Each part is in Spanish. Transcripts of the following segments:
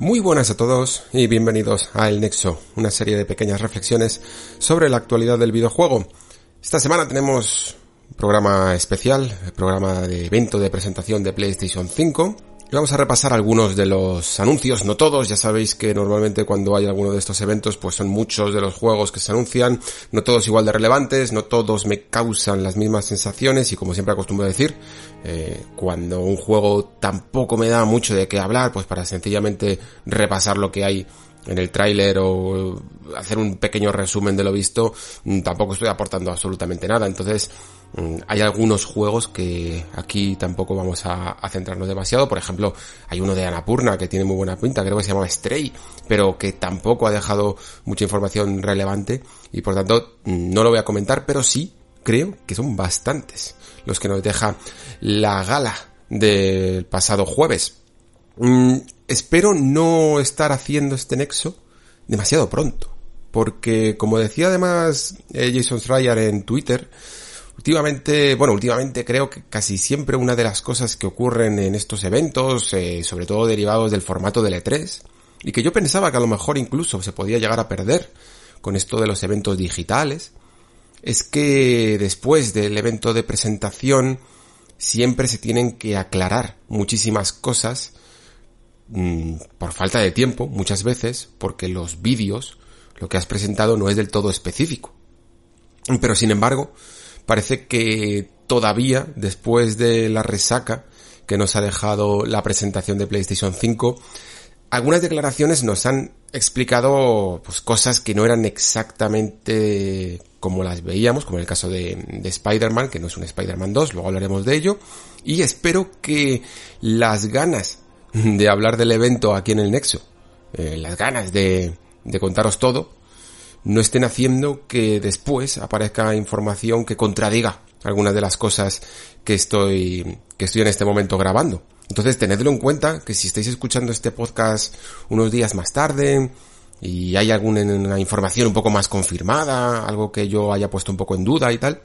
Muy buenas a todos y bienvenidos a El Nexo, una serie de pequeñas reflexiones sobre la actualidad del videojuego. Esta semana tenemos un programa especial, el programa de evento de presentación de PlayStation 5 vamos a repasar algunos de los anuncios, no todos, ya sabéis que normalmente cuando hay alguno de estos eventos pues son muchos de los juegos que se anuncian, no todos igual de relevantes, no todos me causan las mismas sensaciones y como siempre acostumbro decir, eh, cuando un juego tampoco me da mucho de qué hablar, pues para sencillamente repasar lo que hay en el tráiler o hacer un pequeño resumen de lo visto, mm, tampoco estoy aportando absolutamente nada. Entonces, hay algunos juegos que aquí tampoco vamos a, centrarnos demasiado. Por ejemplo, hay uno de Anapurna que tiene muy buena pinta, creo que se llama Stray, pero que tampoco ha dejado mucha información relevante y por tanto mm, no lo voy a comentar, pero sí creo que son bastantes los que nos deja la gala del pasado jueves. espero no estar haciendo este nexo demasiado pronto porque como decía además eh, Jason Schreier en Twitter, últimamente, bueno, últimamente creo que casi siempre una de las cosas que ocurren en estos eventos, eh, sobre todo derivados del formato del E3, y que yo pensaba que a lo mejor incluso se podía llegar a perder con esto de los eventos digitales, es que después del evento de presentación siempre se tienen que aclarar muchísimas cosas mm, por falta de tiempo muchas veces, porque los vídeos lo que has presentado no es del todo específico. Pero sin embargo, parece que todavía, después de la resaca que nos ha dejado la presentación de PlayStation 5, algunas declaraciones nos han explicado pues, cosas que no eran exactamente como las veíamos, como en el caso de, de Spider-Man, que no es un Spider-Man 2, luego hablaremos de ello, y espero que las ganas de hablar del evento aquí en el Nexo, eh, las ganas de, de contaros todo, no estén haciendo que después aparezca información que contradiga algunas de las cosas que estoy, que estoy en este momento grabando. Entonces tenedlo en cuenta que si estáis escuchando este podcast unos días más tarde y hay alguna información un poco más confirmada, algo que yo haya puesto un poco en duda y tal,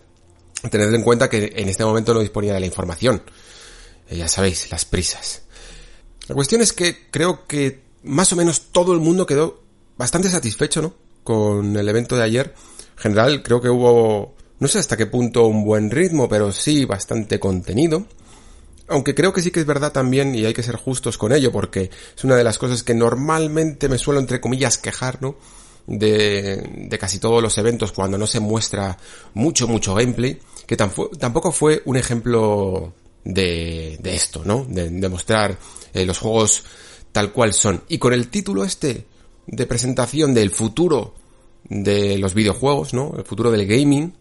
tened en cuenta que en este momento no disponía de la información. Eh, ya sabéis, las prisas. La cuestión es que creo que más o menos todo el mundo quedó bastante satisfecho, ¿no? Con el evento de ayer. En general, creo que hubo, no sé hasta qué punto un buen ritmo, pero sí bastante contenido. Aunque creo que sí que es verdad también, y hay que ser justos con ello, porque es una de las cosas que normalmente me suelo, entre comillas, quejar, ¿no? De, de casi todos los eventos cuando no se muestra mucho, mucho gameplay, que tampoco fue un ejemplo de, de esto, ¿no? De, de mostrar eh, los juegos tal cual son. Y con el título este, de presentación del futuro de los videojuegos, ¿no? El futuro del gaming.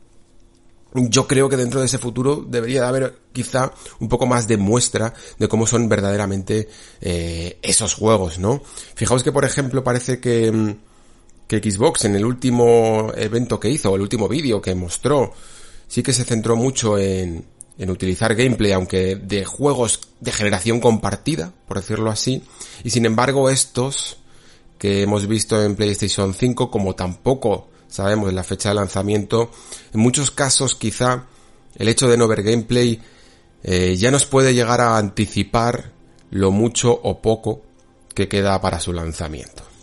Yo creo que dentro de ese futuro debería de haber quizá un poco más de muestra de cómo son verdaderamente eh, esos juegos, ¿no? Fijaos que por ejemplo parece que, mm, que Xbox en el último evento que hizo, el último vídeo que mostró, sí que se centró mucho en, en utilizar gameplay, aunque de juegos de generación compartida, por decirlo así, y sin embargo estos que hemos visto en PlayStation 5, como tampoco sabemos la fecha de lanzamiento, en muchos casos quizá el hecho de no ver gameplay eh, ya nos puede llegar a anticipar lo mucho o poco que queda para su lanzamiento.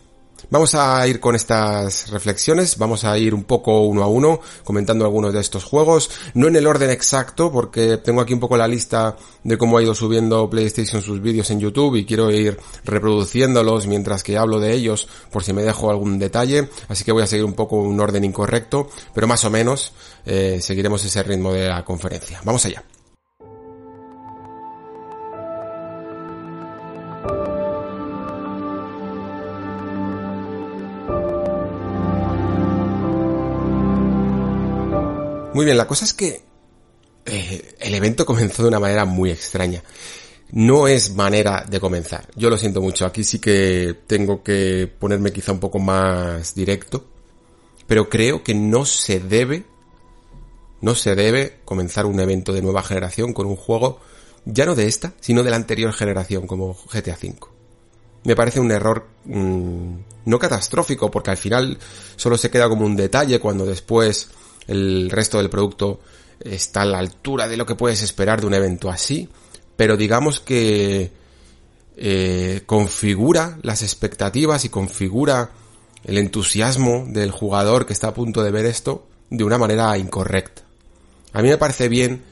Vamos a ir con estas reflexiones, vamos a ir un poco uno a uno comentando algunos de estos juegos, no en el orden exacto porque tengo aquí un poco la lista de cómo ha ido subiendo PlayStation sus vídeos en YouTube y quiero ir reproduciéndolos mientras que hablo de ellos por si me dejo algún detalle, así que voy a seguir un poco un orden incorrecto, pero más o menos eh, seguiremos ese ritmo de la conferencia. Vamos allá. Muy bien, la cosa es que eh, el evento comenzó de una manera muy extraña. No es manera de comenzar. Yo lo siento mucho. Aquí sí que tengo que ponerme quizá un poco más directo. Pero creo que no se debe, no se debe comenzar un evento de nueva generación con un juego ya no de esta, sino de la anterior generación como GTA V. Me parece un error mmm, no catastrófico porque al final solo se queda como un detalle cuando después el resto del producto está a la altura de lo que puedes esperar de un evento así, pero digamos que eh, configura las expectativas y configura el entusiasmo del jugador que está a punto de ver esto de una manera incorrecta. A mí me parece bien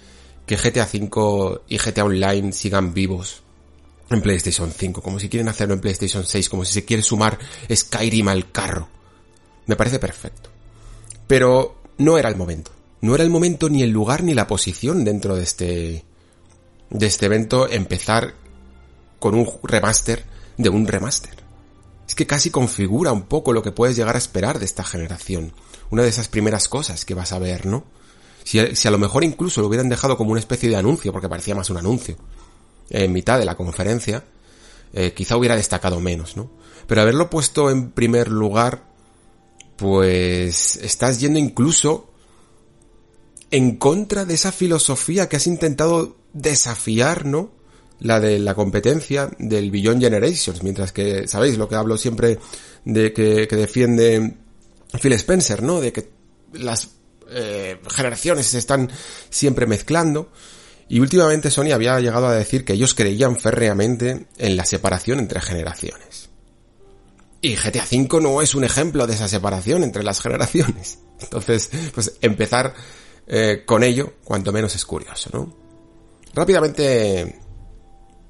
que GTA V y GTA Online sigan vivos en PlayStation 5, como si quieren hacerlo en PlayStation 6, como si se quiere sumar Skyrim al carro. Me parece perfecto. Pero no era el momento. No era el momento ni el lugar ni la posición dentro de este de este evento empezar con un remaster de un remaster. Es que casi configura un poco lo que puedes llegar a esperar de esta generación. Una de esas primeras cosas que vas a ver, ¿no? Si, si a lo mejor incluso lo hubieran dejado como una especie de anuncio, porque parecía más un anuncio, en mitad de la conferencia, eh, quizá hubiera destacado menos, ¿no? Pero haberlo puesto en primer lugar, pues estás yendo incluso en contra de esa filosofía que has intentado desafiar, ¿no? La de la competencia del Beyond Generations, mientras que, ¿sabéis? Lo que hablo siempre de que, defiende Phil Spencer, ¿no? De que las eh, generaciones se están siempre mezclando. Y últimamente Sony había llegado a decir que ellos creían férreamente en la separación entre generaciones. Y GTA V no es un ejemplo de esa separación entre las generaciones. Entonces, pues empezar eh, con ello, cuanto menos es curioso, ¿no? Rápidamente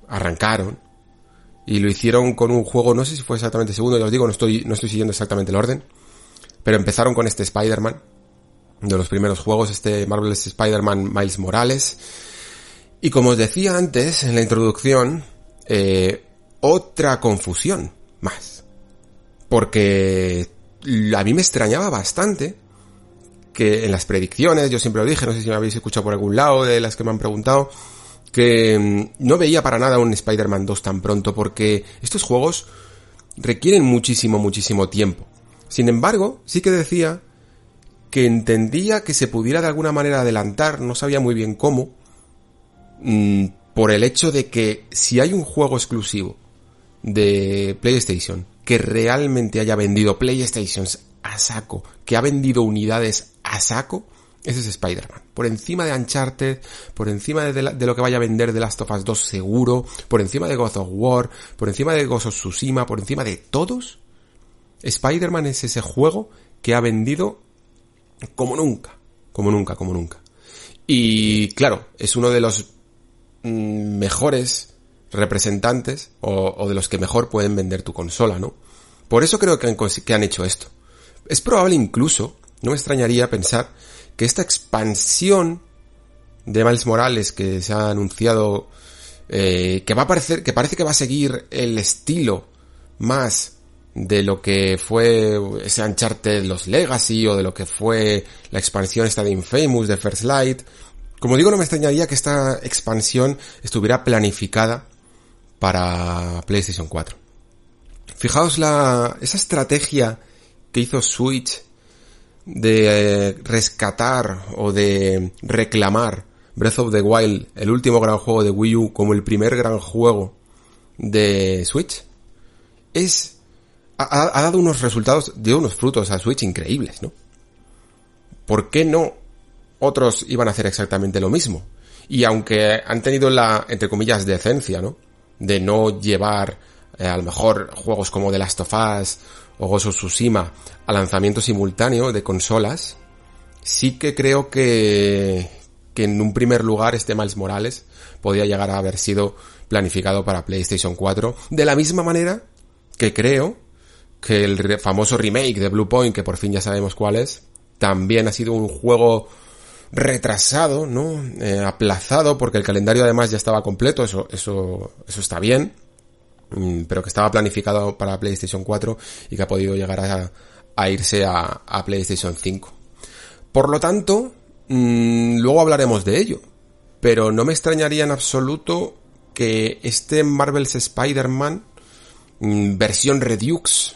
arrancaron y lo hicieron con un juego, no sé si fue exactamente segundo, ya os digo, no estoy, no estoy siguiendo exactamente el orden, pero empezaron con este Spider-Man, de los primeros juegos, este Marvel's Spider-Man Miles Morales, y como os decía antes en la introducción, eh, otra confusión más. Porque a mí me extrañaba bastante que en las predicciones, yo siempre lo dije, no sé si me habéis escuchado por algún lado de las que me han preguntado, que mm, no veía para nada un Spider-Man 2 tan pronto porque estos juegos requieren muchísimo, muchísimo tiempo. Sin embargo, sí que decía que entendía que se pudiera de alguna manera adelantar, no sabía muy bien cómo, Mm, por el hecho de que si hay un juego exclusivo de PlayStation que realmente haya vendido PlayStations a saco, que ha vendido unidades a saco, ese es Spider-Man. Por encima de Uncharted, por encima de, lo que vaya a vender de Last of Us 2 seguro, por encima de God of War, por encima de Ghost of Tsushima, por encima de todos, Spider-Man es ese juego que ha vendido como nunca, como nunca, como nunca. Y claro, es uno de los Mm, mejores representantes o, de los que mejor pueden vender tu consola, ¿no? Por eso creo que han, que han hecho esto. Es probable incluso, no me extrañaría pensar, que esta expansión de Miles Morales que se ha anunciado, eh, que va a parecer, que parece que va a seguir el estilo más de lo que fue ese Uncharted Los Legacy o de lo que fue la expansión esta de Infamous de First Light, como digo, no me extrañaría que esta expansión estuviera planificada para PlayStation 4. Fijaos la, esa estrategia que hizo Switch de eh, rescatar o de reclamar Breath of the Wild, el último gran juego de Wii U, como el primer gran juego de Switch, es, ha, ha dado unos resultados, dio unos frutos a Switch increíbles, ¿no? ¿Por qué no otros iban a hacer exactamente lo mismo. Y aunque han tenido la, entre comillas, decencia, ¿no? De no llevar eh, a lo mejor juegos como The Last of Us o Ghost of Tsushima a lanzamiento simultáneo de consolas, sí que creo que, que en un primer lugar este Miles Morales podía llegar a haber sido planificado para PlayStation 4, de la misma manera que creo que el famoso remake de Blue Point, que por fin ya sabemos cuál es, también ha sido un juego retrasado, ¿no? Eh, aplazado, porque el calendario además ya estaba completo, eso, eso, eso está bien, mm, pero que estaba planificado para PlayStation 4 y que ha podido llegar a, irse a, a, PlayStation 5. Por lo tanto, Mm, luego hablaremos de ello. Pero no me extrañaría en absoluto que este Marvel's Spider-Man mm, versión Redux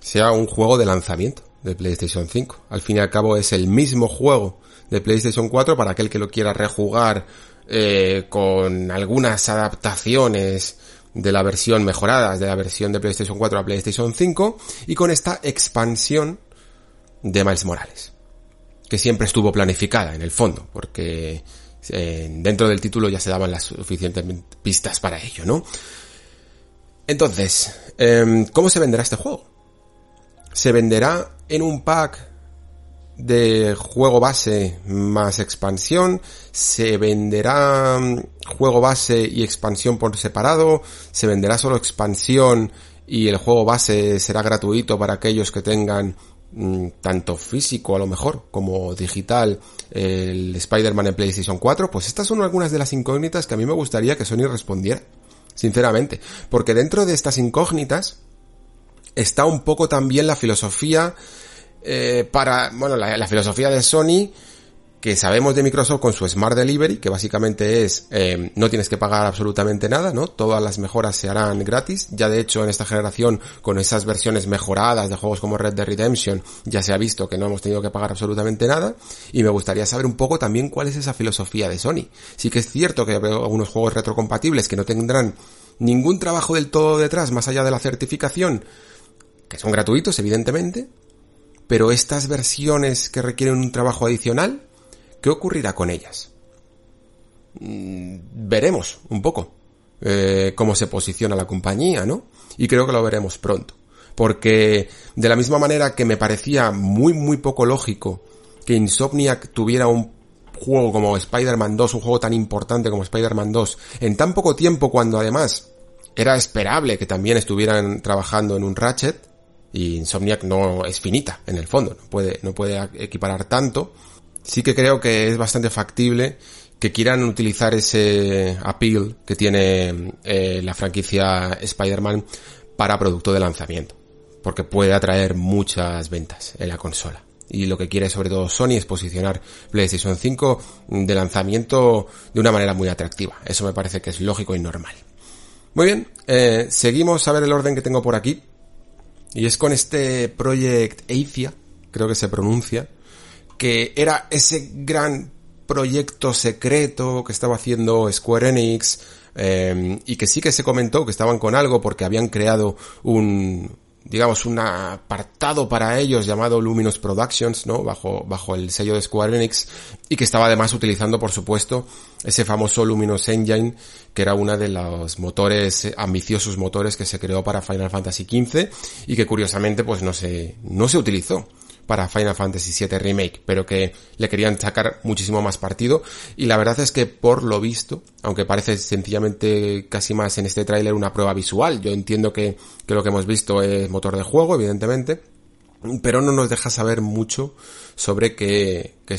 sea un juego de lanzamiento de PlayStation 5. Al fin y al cabo es el mismo juego de PlayStation 4 para aquel que lo quiera rejugar eh, con algunas adaptaciones de la versión mejorada de la versión de PlayStation 4 a PlayStation 5 y con esta expansión de Miles Morales que siempre estuvo planificada en el fondo porque eh, dentro del título ya se daban las suficientes pistas para ello, ¿no? Entonces, em, ¿cómo se venderá este juego? Se venderá en un pack de juego base más expansión, se venderá mm, juego base y expansión por separado, se venderá solo expansión y el juego base será gratuito para aquellos que tengan mm, tanto físico a lo mejor como digital el Spider-Man en PlayStation 4, pues estas son algunas de las incógnitas que a mí me gustaría que Sony respondiera, sinceramente, porque dentro de estas incógnitas está un poco también la filosofía eh, para, bueno, la, filosofía de Sony, que sabemos de Microsoft con su Smart Delivery, que básicamente es, eh, no tienes que pagar absolutamente nada, ¿no? Todas las mejoras se harán gratis. Ya de hecho en esta generación, con esas versiones mejoradas de juegos como Red Dead Redemption, ya se ha visto que no hemos tenido que pagar absolutamente nada. Y me gustaría saber un poco también cuál es esa filosofía de Sony. Sí que es cierto que hay algunos juegos retrocompatibles que no tendrán ningún trabajo del todo detrás, más allá de la certificación, que son gratuitos, evidentemente, pero estas versiones que requieren un trabajo adicional, ¿qué ocurrirá con ellas? Mm, veremos un poco eh, cómo se posiciona la compañía, ¿no? Y creo que lo veremos pronto. Porque de la misma manera que me parecía muy muy poco lógico que Insomniac tuviera un juego como Spider-Man 2, un juego tan importante como Spider-Man 2, en tan poco tiempo cuando además era esperable que también estuvieran trabajando en un Ratchet, y Insomniac no es finita, en el fondo, no puede, no puede equiparar tanto. Sí que creo que es bastante factible que quieran utilizar ese appeal que tiene eh, la franquicia Spider-Man para producto de lanzamiento. Porque puede atraer muchas ventas en la consola. Y lo que quiere sobre todo Sony es posicionar PlayStation 5 de lanzamiento de una manera muy atractiva. Eso me parece que es lógico y normal. Muy bien, eh, seguimos a ver el orden que tengo por aquí. Y es con este Project Aethia, creo que se pronuncia, que era ese gran proyecto secreto que estaba haciendo Square Enix eh, y que sí que se comentó que estaban con algo porque habían creado un, digamos, un apartado para ellos llamado Luminous Productions, ¿no? Bajo, bajo el sello de Square Enix y que estaba además utilizando, por supuesto, ese famoso Luminous Engine, que era uno de los motores, ambiciosos motores que se creó para Final Fantasy XV y que curiosamente pues no se, no se utilizó para Final Fantasy VII Remake, pero que le querían sacar muchísimo más partido. Y la verdad es que por lo visto, aunque parece sencillamente casi más en este tráiler una prueba visual, yo entiendo que, que lo que hemos visto es motor de juego, evidentemente, pero no nos deja saber mucho sobre qué, qué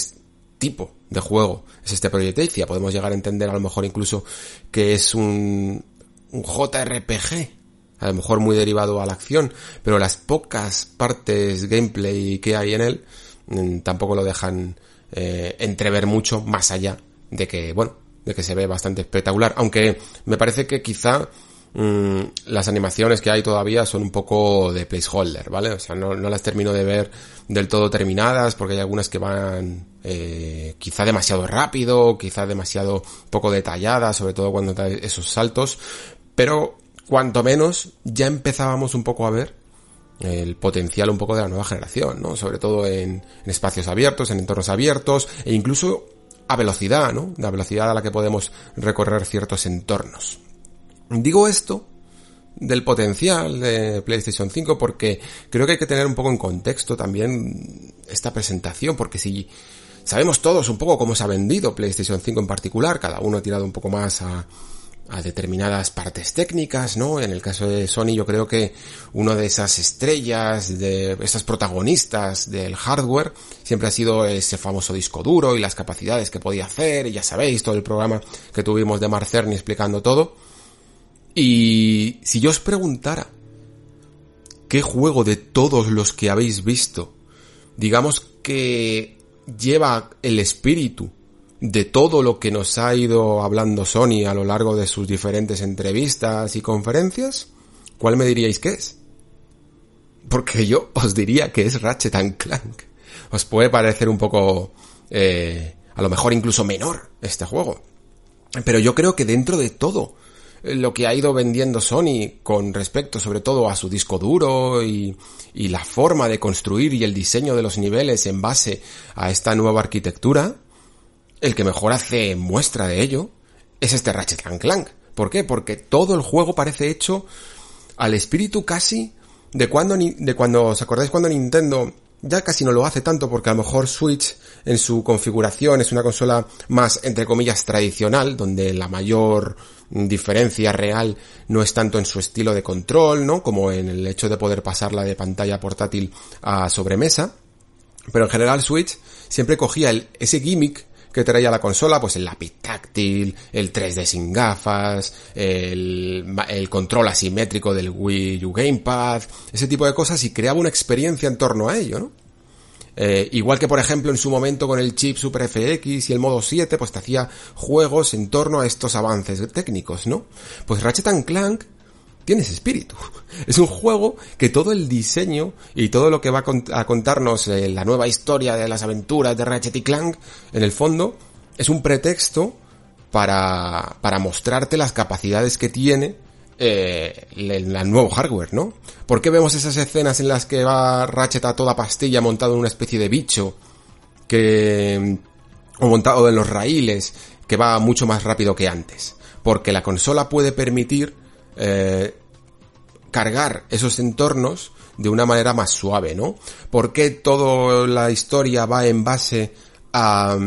tipo de juego es este Project Podemos llegar a entender a lo mejor incluso que es un, un JRPG a lo mejor muy derivado a la acción, pero las pocas partes gameplay que hay en él mm, tampoco lo dejan eh, entrever mucho más allá de que, bueno, de que se ve bastante espectacular, aunque me parece que quizá mm, las animaciones que hay todavía son un poco de placeholder, ¿vale? O sea, no, las termino de ver del todo terminadas porque hay algunas que van eh, quizá demasiado rápido, quizá demasiado poco detalladas, sobre todo cuando da esos saltos, pero cuanto menos ya empezábamos un poco a ver el potencial un poco de la nueva generación, ¿no? Sobre todo en, espacios abiertos, en entornos abiertos e incluso a velocidad, ¿no? La velocidad a la que podemos recorrer ciertos entornos. Digo esto del potencial de PlayStation 5 porque creo que hay que tener un poco en contexto también esta presentación porque si sabemos todos un poco cómo se ha vendido PlayStation 5 en particular, cada uno ha tirado un poco más a, a determinadas partes técnicas, ¿no? En el caso de Sony yo creo que una de esas estrellas, de esas protagonistas del hardware, siempre ha sido ese famoso disco duro y las capacidades que podía hacer, y ya sabéis, todo el programa que tuvimos de Marcerni explicando todo. Y si yo os preguntara, ¿qué juego de todos los que habéis visto, digamos que lleva el espíritu de todo lo que nos ha ido hablando Sony a lo largo de sus diferentes entrevistas y conferencias, ¿cuál me diríais que es? Porque yo os diría que es Ratchet and Clank. Os puede parecer un poco, eh, a lo mejor incluso menor este juego. Pero yo creo que dentro de todo lo que ha ido vendiendo Sony con respecto sobre todo a su disco duro y, y la forma de construir y el diseño de los niveles en base a esta nueva arquitectura, el que mejor hace muestra de ello es este Ratchet Clank. ¿Por qué? Porque todo el juego parece hecho al espíritu casi de cuando, de cuando, ¿os acordáis cuando Nintendo ya casi no lo hace tanto porque a lo mejor Switch en su configuración es una consola más, entre comillas, tradicional, donde la mayor diferencia real no es tanto en su estilo de control, ¿no? Como en el hecho de poder pasarla de pantalla portátil a sobremesa. Pero en general Switch siempre cogía el, ese gimmick que traía la consola, pues el lápiz táctil, el 3D sin gafas, el, el, control asimétrico del Wii U Gamepad, ese tipo de cosas y creaba una experiencia en torno a ello, ¿no? Eh, igual que por ejemplo en su momento con el chip Super FX y el modo 7, pues te hacía juegos en torno a estos avances técnicos, ¿no? Pues Ratchet Clank tiene ese espíritu. Es un juego que todo el diseño y todo lo que va a contarnos eh, la nueva historia de las aventuras de Ratchet y Clank, en el fondo, es un pretexto para, para mostrarte las capacidades que tiene eh, el, nuevo hardware, ¿no? ¿Por qué vemos esas escenas en las que va Ratchet a toda pastilla montado en una especie de bicho que o montado en los raíles que va mucho más rápido que antes? Porque la consola puede permitir eh, cargar esos entornos de una manera más suave, ¿no? ¿Por qué toda la historia va en base a,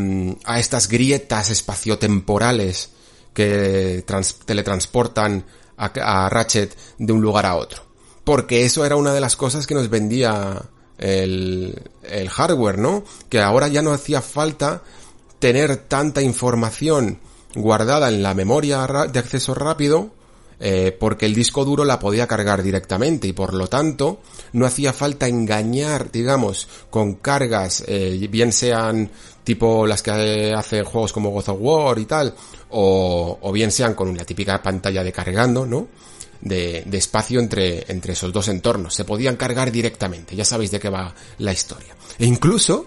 a estas grietas espaciotemporales que teletransportan a, a, Ratchet de un lugar a otro? Porque eso era una de las cosas que nos vendía el, el hardware, ¿no? Que ahora ya no hacía falta tener tanta información guardada en la memoria de acceso rápido eh, porque el disco duro la podía cargar directamente y por lo tanto no hacía falta engañar, digamos, con cargas, eh, bien sean tipo las que hace juegos como God of War y tal, o, o bien sean con una típica pantalla de cargando, ¿no? De, de, espacio entre, entre esos dos entornos. Se podían cargar directamente, ya sabéis de qué va la historia. E incluso,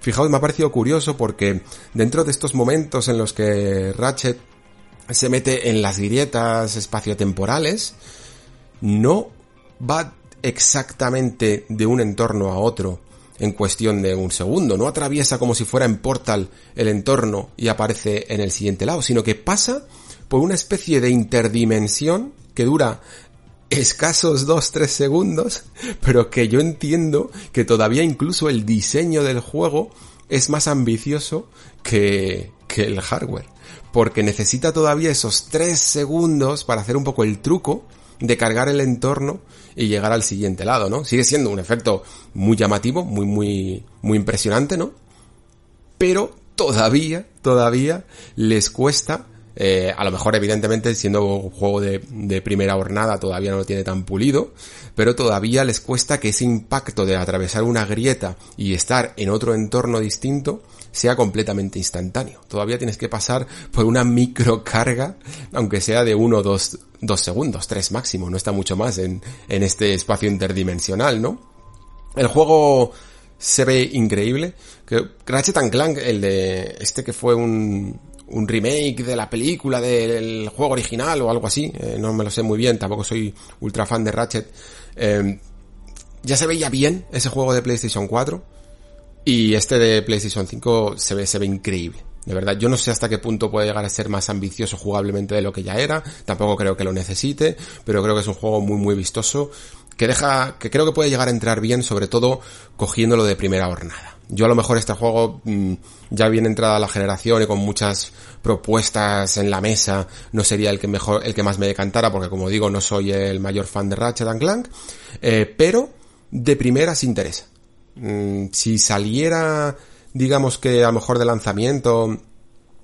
fijaos, me ha parecido curioso porque dentro de estos momentos en los que Ratchet se mete en las grietas espaciotemporales, no va exactamente de un entorno a otro en cuestión de un segundo, no atraviesa como si fuera en Portal el entorno y aparece en el siguiente lado, sino que pasa por una especie de interdimensión que dura escasos 2-3 segundos, pero que yo entiendo que todavía incluso el diseño del juego es más ambicioso que, que el hardware porque necesita todavía esos 3 segundos para hacer un poco el truco de cargar el entorno y llegar al siguiente lado, ¿no? Sigue siendo un efecto muy llamativo, muy, muy, muy impresionante, ¿no? Pero todavía, todavía les cuesta eh, a lo mejor, evidentemente, siendo un juego de, de, primera hornada, todavía no lo tiene tan pulido, pero todavía les cuesta que ese impacto de atravesar una grieta y estar en otro entorno distinto sea completamente instantáneo. Todavía tienes que pasar por una microcarga, aunque sea de uno o dos, dos segundos, tres máximo, no está mucho más en, en este espacio interdimensional, ¿no? El juego se ve increíble. Que Ratchet Clank, el de este que fue un, un remake de la película del juego original o algo así, eh, no me lo sé muy bien, tampoco soy ultra fan de Ratchet. Eh, ya se veía bien ese juego de PlayStation 4 y este de PlayStation 5 se ve, se ve increíble. De verdad, yo no sé hasta qué punto puede llegar a ser más ambicioso jugablemente de lo que ya era. Tampoco creo que lo necesite, pero creo que es un juego muy, muy vistoso. Que deja, que creo que puede llegar a entrar bien, sobre todo cogiéndolo de primera jornada. Yo a lo mejor este juego, mmm, ya bien entrada la generación y con muchas propuestas en la mesa, no sería el que mejor, el que más me decantara, porque como digo, no soy el mayor fan de Ratchet Clank, eh, pero de primera se interesa Mm, si saliera, digamos que a lo mejor de lanzamiento,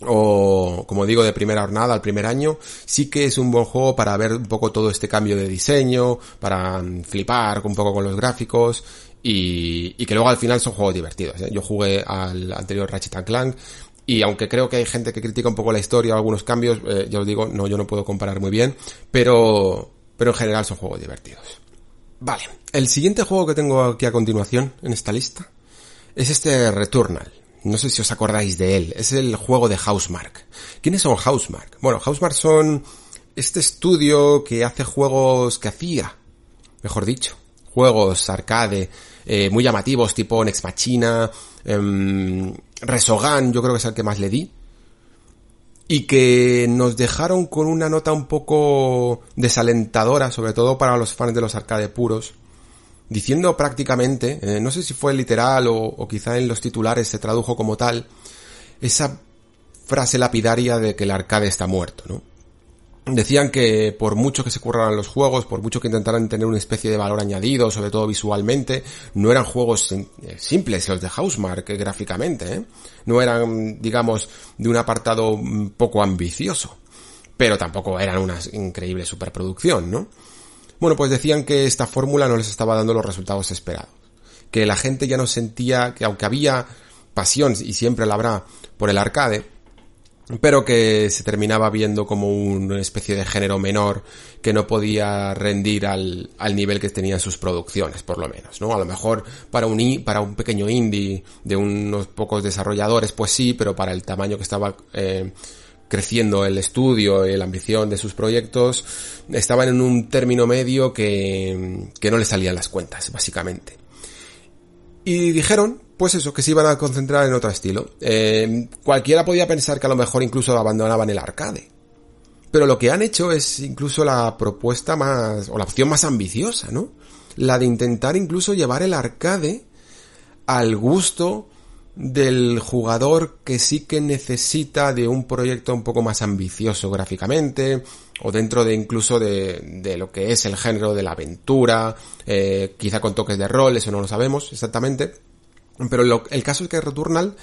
o como digo de primera jornada al primer año sí que es un buen juego para ver un poco todo este cambio de diseño para mm, flipar un poco con los gráficos y, que luego al final son juegos divertidos. ¿eh? Yo jugué al anterior Ratchet Clank y aunque creo que hay gente que critica un poco la historia o algunos cambios, eh, ya os digo, no, yo no puedo comparar muy bien, pero, pero en general son juegos divertidos. Vale, el siguiente juego que tengo aquí a continuación en esta lista es este Returnal. No sé si os acordáis de él. Es el juego de Housemark. ¿Quiénes son Housemark? Bueno, Housemark son este estudio que hace juegos que hacía, mejor dicho, juegos arcade eh, muy llamativos tipo Nex Machina, eh, Resogan, yo creo que es el que más le di. Y que nos dejaron con una nota un poco desalentadora, sobre todo para los fans de los arcade puros, diciendo prácticamente, eh, no sé si fue literal o, o quizá en los titulares se tradujo como tal, esa frase lapidaria de que el arcade está muerto, ¿no? Decían que por mucho que se curraran los juegos, por mucho que intentaran tener una especie de valor añadido, sobre todo visualmente, no eran juegos eh, simples los de Housemark gráficamente, ¿eh? no eran, digamos, de un apartado poco ambicioso, pero tampoco eran una increíble superproducción, ¿no? Bueno, pues decían que esta fórmula no les estaba dando los resultados esperados, que la gente ya no sentía que aunque había pasión y siempre la habrá por el arcade, pero que se terminaba viendo como una especie de género menor que no podía rendir al, al nivel que tenían sus producciones, por lo menos, ¿no? A lo mejor para un, para un pequeño indie de unos pocos desarrolladores, pues sí, pero para el tamaño que estaba eh, creciendo el estudio y la ambición de sus proyectos, estaban en un término medio que, que no le salían las cuentas, básicamente. Y dijeron pues eso, que se iban a concentrar en otro estilo. Eh, cualquiera podía pensar que a lo mejor incluso abandonaban el arcade. Pero lo que han hecho es incluso la propuesta más, o la opción más ambiciosa, ¿no? La de intentar incluso llevar el arcade al gusto del jugador que sí que necesita de un proyecto un poco más ambicioso gráficamente, o dentro de incluso de, de lo que es el género de la aventura, eh, quizá con toques de rol, eso no lo sabemos exactamente pero el caso es que Returnal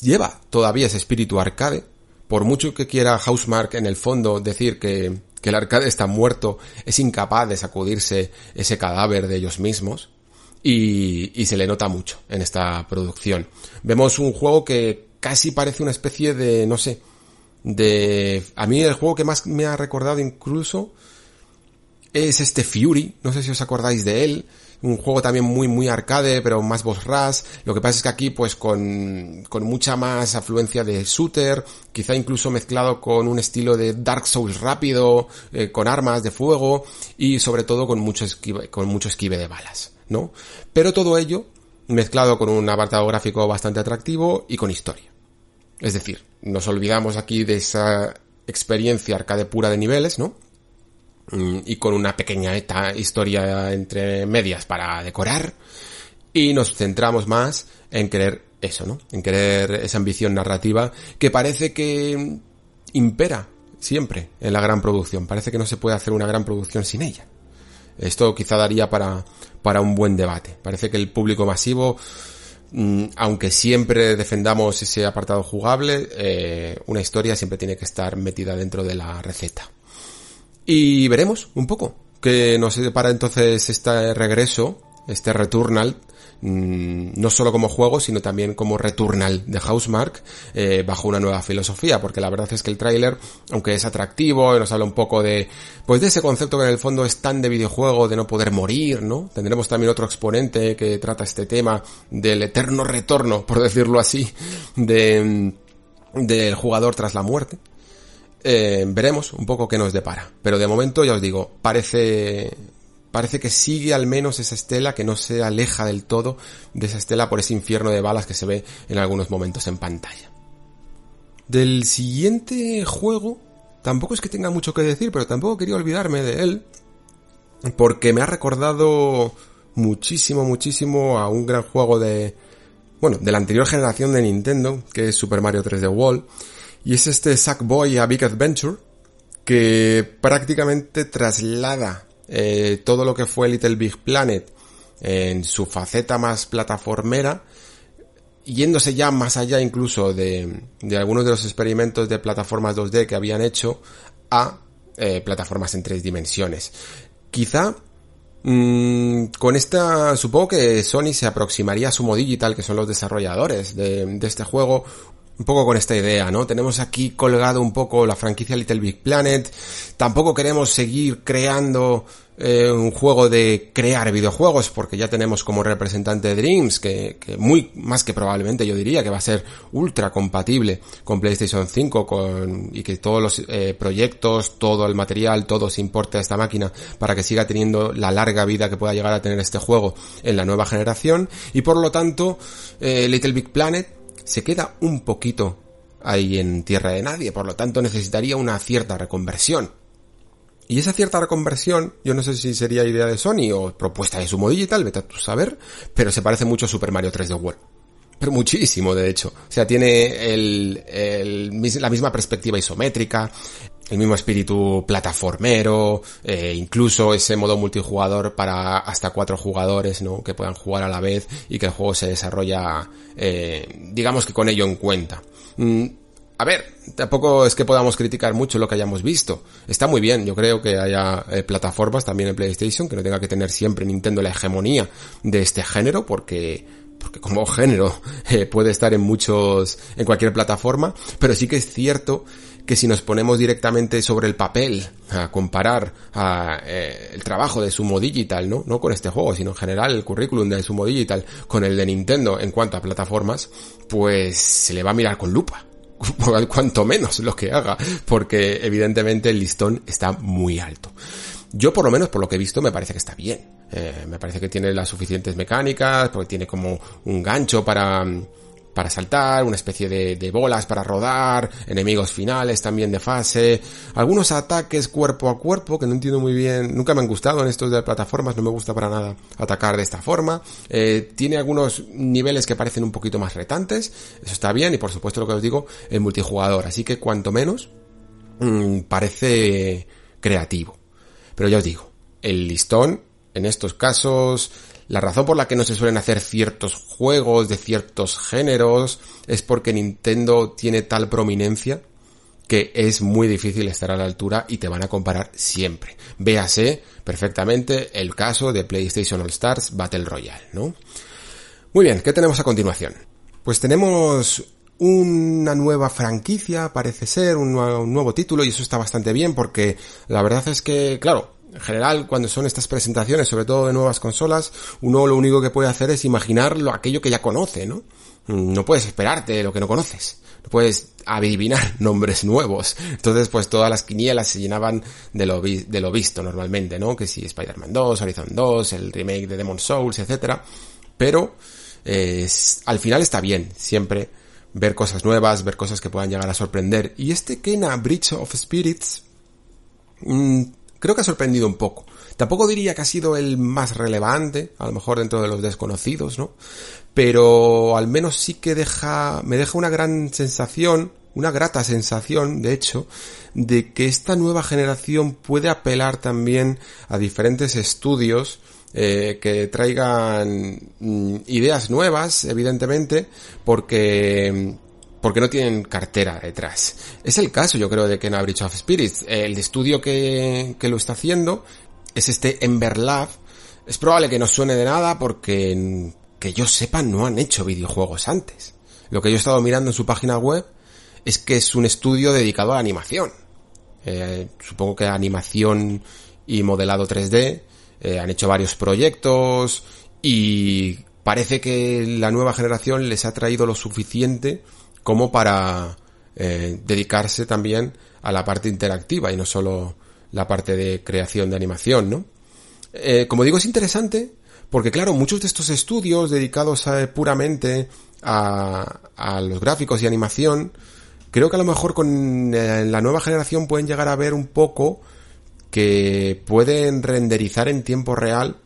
lleva todavía ese espíritu arcade. Por mucho que quiera Housemark en el fondo decir que, que el arcade está muerto, es incapaz de sacudirse ese cadáver de ellos mismos. Y, se le nota mucho en esta producción. Vemos un juego que casi parece una especie de, no sé, de... A mí el juego que más me ha recordado incluso es este Fury, no sé si os acordáis de él, un juego también muy, muy arcade, pero más boss rush. Lo que pasa es que aquí, pues, con, con mucha más afluencia de shooter, quizá incluso mezclado con un estilo de Dark Souls rápido, eh, con armas de fuego, y sobre todo con mucho con mucho esquive de balas, Pero todo ello mezclado con un apartado gráfico bastante atractivo y con historia. Es decir, nos olvidamos aquí de esa experiencia arcade pura de niveles, ¿no? Mm, y con una pequeña historia entre medias para decorar y nos centramos más en querer eso, ¿no? En querer esa ambición narrativa que parece que impera siempre en la gran producción. Parece que no se puede hacer una gran producción sin ella. Esto quizá daría para, para un buen debate. Parece que el público masivo, mm, aunque siempre defendamos ese apartado jugable, eh, una historia siempre tiene que estar metida dentro de la receta. Y veremos un poco que nos para entonces este regreso, este Returnal, mm, no solo como juego, sino también como Returnal de Housemark, eh, bajo una nueva filosofía, porque la verdad es que el tráiler, aunque es atractivo, nos habla un poco de, pues de ese concepto que en el fondo es tan de videojuego, de no poder morir, ¿no? Tendremos también otro exponente que trata este tema del eterno retorno, por decirlo así, de, del jugador tras la muerte. Eh, veremos un poco qué nos depara. Pero de momento, ya os digo, parece, parece que sigue al menos esa estela, que no se aleja del todo de esa estela por ese infierno de balas que se ve en algunos momentos en pantalla. Del siguiente juego, tampoco es que tenga mucho que decir, pero tampoco quería olvidarme de él, porque me ha recordado muchísimo, muchísimo a un gran juego de, bueno, de la anterior generación de Nintendo, que es Super Mario 3D World, y es este Sackboy a Big Adventure que prácticamente traslada eh, todo lo que fue Little Big Planet en su faceta más plataformera, yéndose ya más allá incluso de, de algunos de los experimentos de plataformas 2D que habían hecho a eh, plataformas en tres dimensiones. Quizá Mm, con esta, supongo que Sony se aproximaría a Sumo Digital, que son los desarrolladores de, de este juego, un poco con esta idea, ¿no? Tenemos aquí colgado un poco la franquicia Little Big Planet. Tampoco queremos seguir creando eh, un juego de crear videojuegos, porque ya tenemos como representante Dreams, que, que, muy más que probablemente yo diría que va a ser ultra compatible con PlayStation 5 con, y que todos los eh, proyectos, todo el material, todo se importe a esta máquina para que siga teniendo la larga vida que pueda llegar a tener este juego en la nueva generación. Y por lo tanto, eh, Little Big Planet se queda un poquito ahí en tierra de nadie, por lo tanto necesitaría una cierta reconversión. Y esa cierta reconversión, yo no sé si sería idea de Sony o propuesta de Sumo Digital, vete a tu saber, pero se parece mucho a Super Mario 3D World. Pero muchísimo, de hecho. O sea, tiene el, el, la misma perspectiva isométrica, el mismo espíritu plataformero, eh, incluso ese modo multijugador para hasta cuatro jugadores, ¿no? Que puedan jugar a la vez y que el juego se desarrolla, eh, digamos que con ello en cuenta. Mm, a ver, tampoco es que podamos criticar mucho lo que hayamos visto. Está muy bien, yo creo que haya eh, plataformas también en PlayStation, que no tenga que tener siempre Nintendo la hegemonía de este género, porque porque como género eh, puede estar en muchos, en cualquier plataforma, pero sí que es cierto que si nos ponemos directamente sobre el papel a comparar eh, el trabajo de Sumo Digital, ¿no? No con este juego, sino en general el currículum de Sumo Digital con el de Nintendo en cuanto a plataformas, pues se le va a mirar con lupa. Cuanto menos lo que haga, porque evidentemente el listón está muy alto. Yo por lo menos por lo que he visto me parece que está bien. Eh, me parece que tiene las suficientes mecánicas, porque tiene como un gancho para para saltar, una especie de, de, bolas para rodar, enemigos finales también de fase, algunos ataques cuerpo a cuerpo que no entiendo muy bien, nunca me han gustado en estos de plataformas, no me gusta para nada atacar de esta forma, eh, tiene algunos niveles que parecen un poquito más retantes, eso está bien y por supuesto lo que os digo, el multijugador, así que cuanto menos mmm, parece creativo. Pero ya os digo, el listón en estos casos la razón por la que no se suelen hacer ciertos juegos de ciertos géneros es porque Nintendo tiene tal prominencia que es muy difícil estar a la altura y te van a comparar siempre. Véase perfectamente el caso de PlayStation All Stars Battle Royale, ¿no? Muy bien, ¿qué tenemos a continuación? Pues tenemos una nueva franquicia, parece ser, un nuevo, un nuevo, título, y eso está bastante bien porque la verdad es que, claro, en general, cuando son estas presentaciones, sobre todo de nuevas consolas, uno lo único que puede hacer es imaginarlo aquello que ya conoce, ¿no? No puedes esperarte lo que no conoces. No puedes adivinar nombres nuevos. Entonces, pues todas las quinielas se llenaban de lo, de lo visto normalmente, ¿no? Que si Spider-Man 2, Horizon 2, el remake de Demon Souls, etc. Pero, eh, al final está bien, siempre ver cosas nuevas, ver cosas que puedan llegar a sorprender. Y este Kena Bridge of Spirits, mmm, creo que ha sorprendido un poco. Tampoco diría que ha sido el más relevante, a lo mejor dentro de los desconocidos, ¿no? Pero al menos sí que deja, me deja una gran sensación, una grata sensación, de hecho, de que esta nueva generación puede apelar también a diferentes estudios eh, que traigan mm, ideas nuevas, evidentemente, porque porque no tienen cartera detrás. Es el caso, yo creo, de Kena Bridge of Spirits. El estudio que, que lo está haciendo es este Ember Lab. Es probable que no suene de nada porque, que yo sepa, no han hecho videojuegos antes. Lo que yo he estado mirando en su página web es que es un estudio dedicado a animación. Eh, supongo que animación y modelado 3D. Eh, han hecho varios proyectos y parece que la nueva generación les ha traído lo suficiente como para eh, dedicarse también a la parte interactiva y no solo la parte de creación de animación, ¿no? Eh, como digo, es interesante porque, claro, muchos de estos estudios dedicados a, puramente a, a, los gráficos y animación, creo que a lo mejor con eh, la nueva generación pueden llegar a ver un poco que pueden renderizar en tiempo real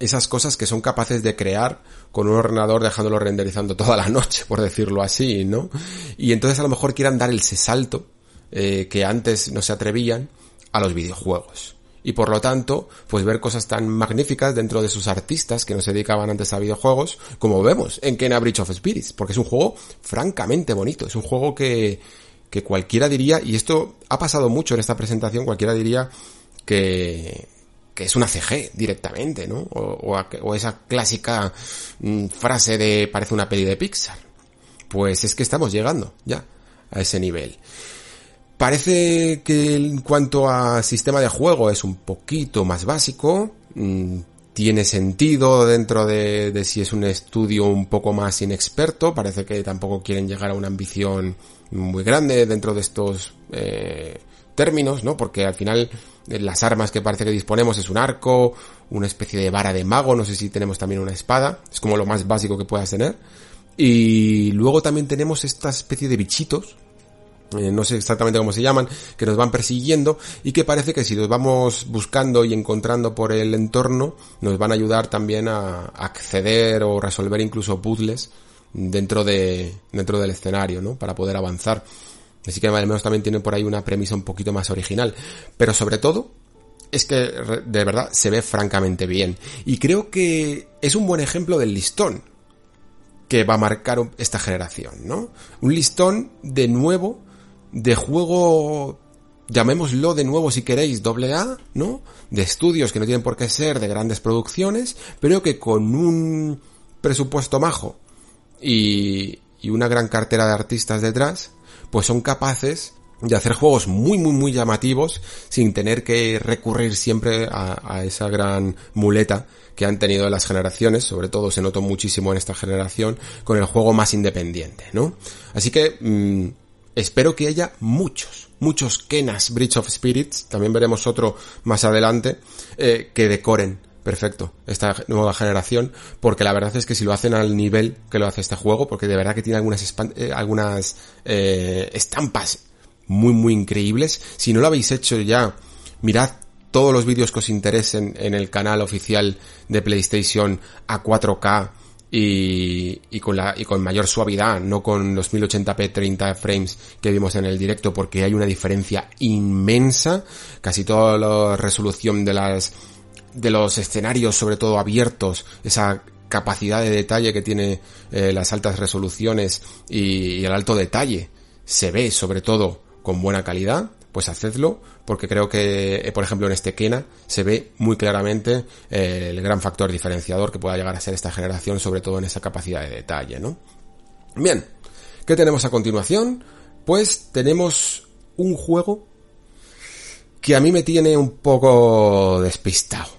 esas cosas que son capaces de crear con un ordenador dejándolo renderizando toda la noche, por decirlo así, ¿no? Y entonces a lo mejor quieran dar ese salto eh, que antes no se atrevían a los videojuegos. Y por lo tanto, pues ver cosas tan magníficas dentro de sus artistas que no se dedicaban antes a videojuegos, como vemos en Kena Bridge of Spirits, porque es un juego francamente bonito, es un juego que, que cualquiera diría, y esto ha pasado mucho en esta presentación, cualquiera diría que, que es una CG directamente, ¿no? O, esa clásica mm, frase de parece una peli de Pixar. Pues es que estamos llegando ya a ese nivel. Parece que en cuanto a sistema de juego es un poquito más básico, mm, tiene sentido dentro de, si es un estudio un poco más inexperto, parece que tampoco quieren llegar a una ambición muy grande dentro de estos eh, términos, ¿no? Porque al final las armas que parece que disponemos es un arco, una especie de vara de mago, no sé si tenemos también una espada, es como lo más básico que puedas tener. Y luego también tenemos esta especie de bichitos, eh, no sé exactamente cómo se llaman, que nos van persiguiendo y que parece que si los vamos buscando y encontrando por el entorno, nos van a ayudar también a acceder o resolver incluso puzzles dentro de, dentro del escenario, ¿no? Para poder avanzar. Así que al menos también tiene por ahí una premisa un poquito más original. Pero sobre todo, es que de verdad se ve francamente bien. Y creo que es un buen ejemplo del listón que va a marcar esta generación, ¿no? Un listón de nuevo, de juego, llamémoslo de nuevo si queréis, doble A, ¿no? De estudios que no tienen por qué ser de grandes producciones, pero que con un presupuesto majo y, y una gran cartera de artistas detrás, pues son capaces de hacer juegos muy muy muy llamativos sin tener que recurrir siempre a, esa gran muleta que han tenido las generaciones, sobre todo se notó muchísimo en esta generación con el juego más independiente, ¿no? Así que mm, espero que haya muchos, muchos Kenas Bridge of Spirits, también veremos otro más adelante, eh, que decoren perfecto esta nueva generación, porque la verdad es que si lo hacen al nivel que lo hace este juego, porque de verdad que tiene algunas, eh, algunas eh, estampas muy muy increíbles, si no lo habéis hecho ya, mirad todos los vídeos que os interesen en el canal oficial de PlayStation a 4K y, y, con la, y con mayor suavidad, no con los 1080p 30 frames que vimos en el directo, porque hay una diferencia inmensa, casi toda la resolución de las de los escenarios, sobre todo abiertos, esa capacidad de detalle que tiene eh, las altas resoluciones y, el alto detalle, se ve sobre todo con buena calidad, pues hacedlo, porque creo que, eh, por ejemplo, en este Kena se ve muy claramente eh, el gran factor diferenciador que pueda llegar a ser esta generación, sobre todo en esa capacidad de detalle, ¿no? Bien, ¿qué tenemos a continuación? Pues tenemos un juego que a mí me tiene un poco despistado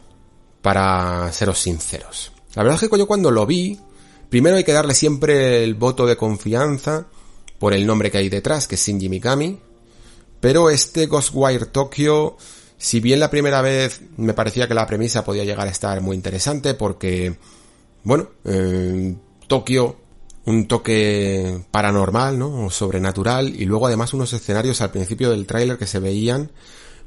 para seros sinceros. La verdad es que yo cuando lo vi, primero hay que darle siempre el voto de confianza por el nombre que hay detrás, que es Shinji Mikami, pero este Ghostwire Tokyo, si bien la primera vez me parecía que la premisa podía llegar a estar muy interesante porque, bueno, eh, Tokio, un toque paranormal, ¿no? O sobrenatural, y luego además unos escenarios al principio del tráiler que se veían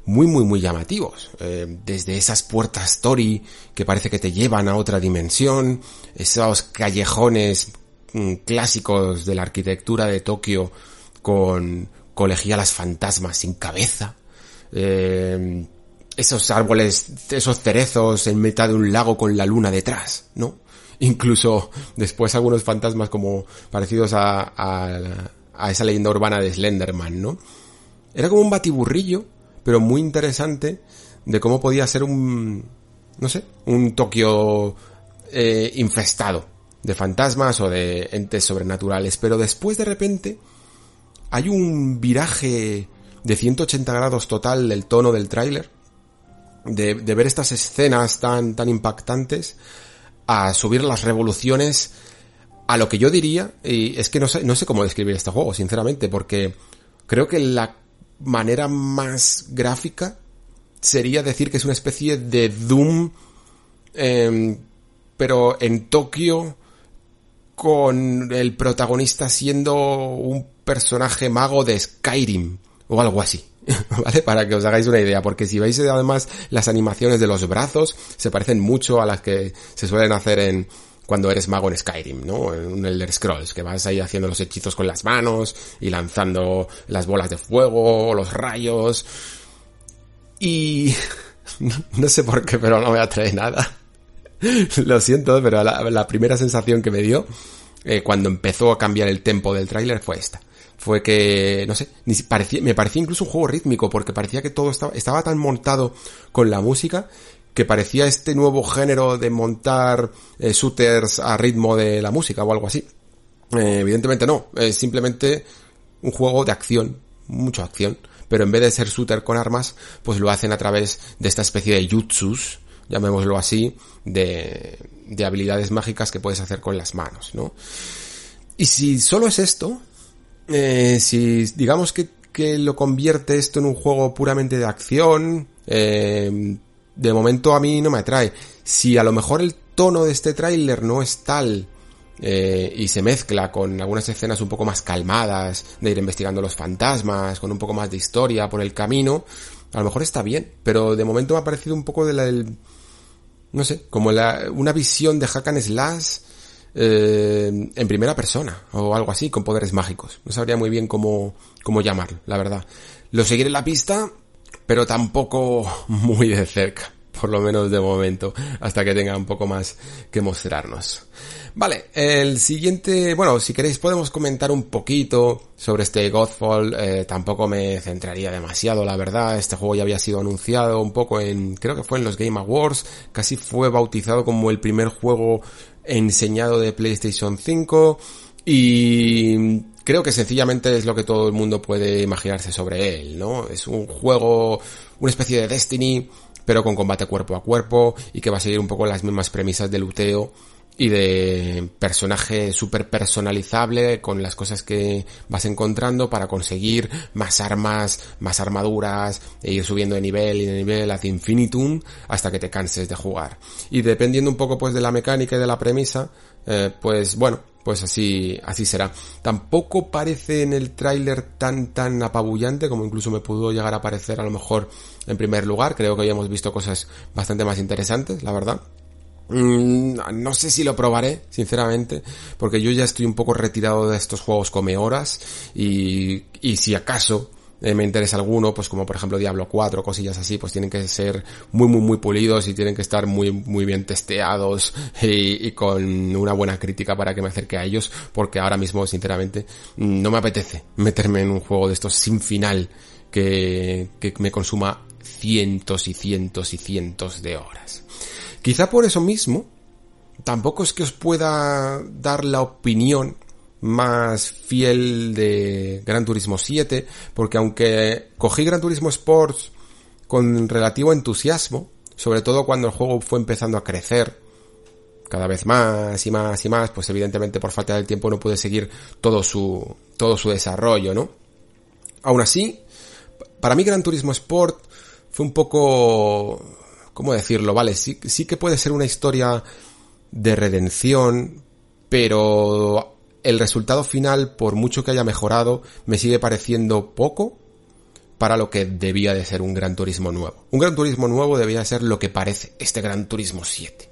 muy, muy, muy llamativos. Eh, desde esas puertas story que parece que te llevan a otra dimensión, esos callejones mm, clásicos de la arquitectura de Tokio con colegialas fantasmas sin cabeza, eh, esos árboles, esos cerezos en mitad de un lago con la luna detrás, ¿no? Incluso después algunos fantasmas como parecidos a, a, a esa leyenda urbana de Slenderman, ¿no? Era como un batiburrillo pero muy interesante de cómo podía ser un, no sé, un Tokio eh, infestado de fantasmas o de entes sobrenaturales. Pero después de repente hay un viraje de 180 grados total del tono del tráiler, de, de, ver estas escenas tan, tan impactantes, a subir las revoluciones a lo que yo diría, y es que no sé, no sé cómo describir este juego, sinceramente, porque creo que la manera más gráfica sería decir que es una especie de Doom, em, pero en Tokio con el protagonista siendo un personaje mago de Skyrim o algo así. ¿Vale? Para que os hagáis una idea, porque si veis además las animaciones de los brazos, se parecen mucho a las que se suelen hacer en, cuando eres mago en Skyrim, ¿no? En un Elder Scrolls, que vas ahí haciendo los hechizos con las manos y lanzando las bolas de fuego, los rayos. Y no sé por qué, pero no me atrae nada. Lo siento, pero la, primera sensación que me dio eh, cuando empezó a cambiar el tempo del tráiler fue esta. Fue que, no sé, me parecía incluso un juego rítmico porque parecía que todo estaba, estaba tan montado con la música que parecía este nuevo género de montar eh, shooters a ritmo de la música o algo así. Eh, evidentemente no, es simplemente un juego de acción, mucha acción, pero en vez de ser shooter con armas, pues lo hacen a través de esta especie de jutsus, llamémoslo así, de, de habilidades mágicas que puedes hacer con las manos, ¿no? Y si solo es esto, eh, si digamos que, que, lo convierte esto en un juego puramente de acción, eh, de momento a mí no me atrae. Si a lo mejor el tono de este tráiler no es tal eh, y se mezcla con algunas escenas un poco más calmadas, de ir investigando los fantasmas, con un poco más de historia por el camino, a lo mejor está bien, pero de momento me ha parecido un poco de la, no sé, como la, una visión de Hack and Slash eh, en primera persona o algo así, con poderes mágicos. No sabría muy bien cómo, cómo llamarlo, la verdad. Lo seguiré en la pista, pero tampoco muy de cerca, por lo menos de momento, hasta que tenga un poco más que mostrarnos. Vale, el siguiente, bueno, si queréis podemos comentar un poquito sobre este Godfall, eh, tampoco me centraría demasiado, la verdad, este juego ya había sido anunciado un poco en, creo que fue en los Game Awards, casi fue bautizado como el primer juego enseñado de PlayStation 5 y creo que sencillamente es lo que todo el mundo puede imaginarse sobre él, ¿no? Es un juego, una especie de Destiny, pero con combate cuerpo a cuerpo y que va a seguir un poco las mismas premisas de luteo y de personaje súper personalizable con las cosas que vas encontrando para conseguir más armas, más armaduras e ir subiendo de nivel y de nivel hacia infinitum hasta que te canses de jugar. Y dependiendo un poco pues de la mecánica y de la premisa, eh, pues bueno, pues así, así será. Tampoco parece en el tráiler tan, tan apabullante como incluso me pudo llegar a parecer a lo mejor en primer lugar. Creo que hoy hemos visto cosas bastante más interesantes, la verdad. Mm, no sé si lo probaré, sinceramente, porque yo ya estoy un poco retirado de estos juegos come horas y, y si acaso eh, me interesa alguno, pues como por ejemplo Diablo 4, cosillas así, pues tienen que ser muy muy muy pulidos y tienen que estar muy muy bien testeados y, y, con una buena crítica para que me acerque a ellos, porque ahora mismo sinceramente no me apetece meterme en un juego de estos sin final que, que me consuma cientos y cientos y cientos de horas. Quizá por eso mismo, tampoco es que os pueda dar la opinión más fiel de Gran Turismo 7, porque aunque cogí Gran Turismo Sports con relativo entusiasmo, sobre todo cuando el juego fue empezando a crecer cada vez más y más y más, pues evidentemente por falta de tiempo no pude seguir todo su, todo su desarrollo, ¿no? Aún así, para mí Gran Turismo Sport fue un poco ¿cómo decirlo? Vale, sí, sí que puede ser una historia de redención, pero el resultado final, por mucho que haya mejorado, me sigue pareciendo poco para lo que debía de ser un Gran Turismo nuevo. Un Gran Turismo nuevo debía ser lo que parece este Gran Turismo 7.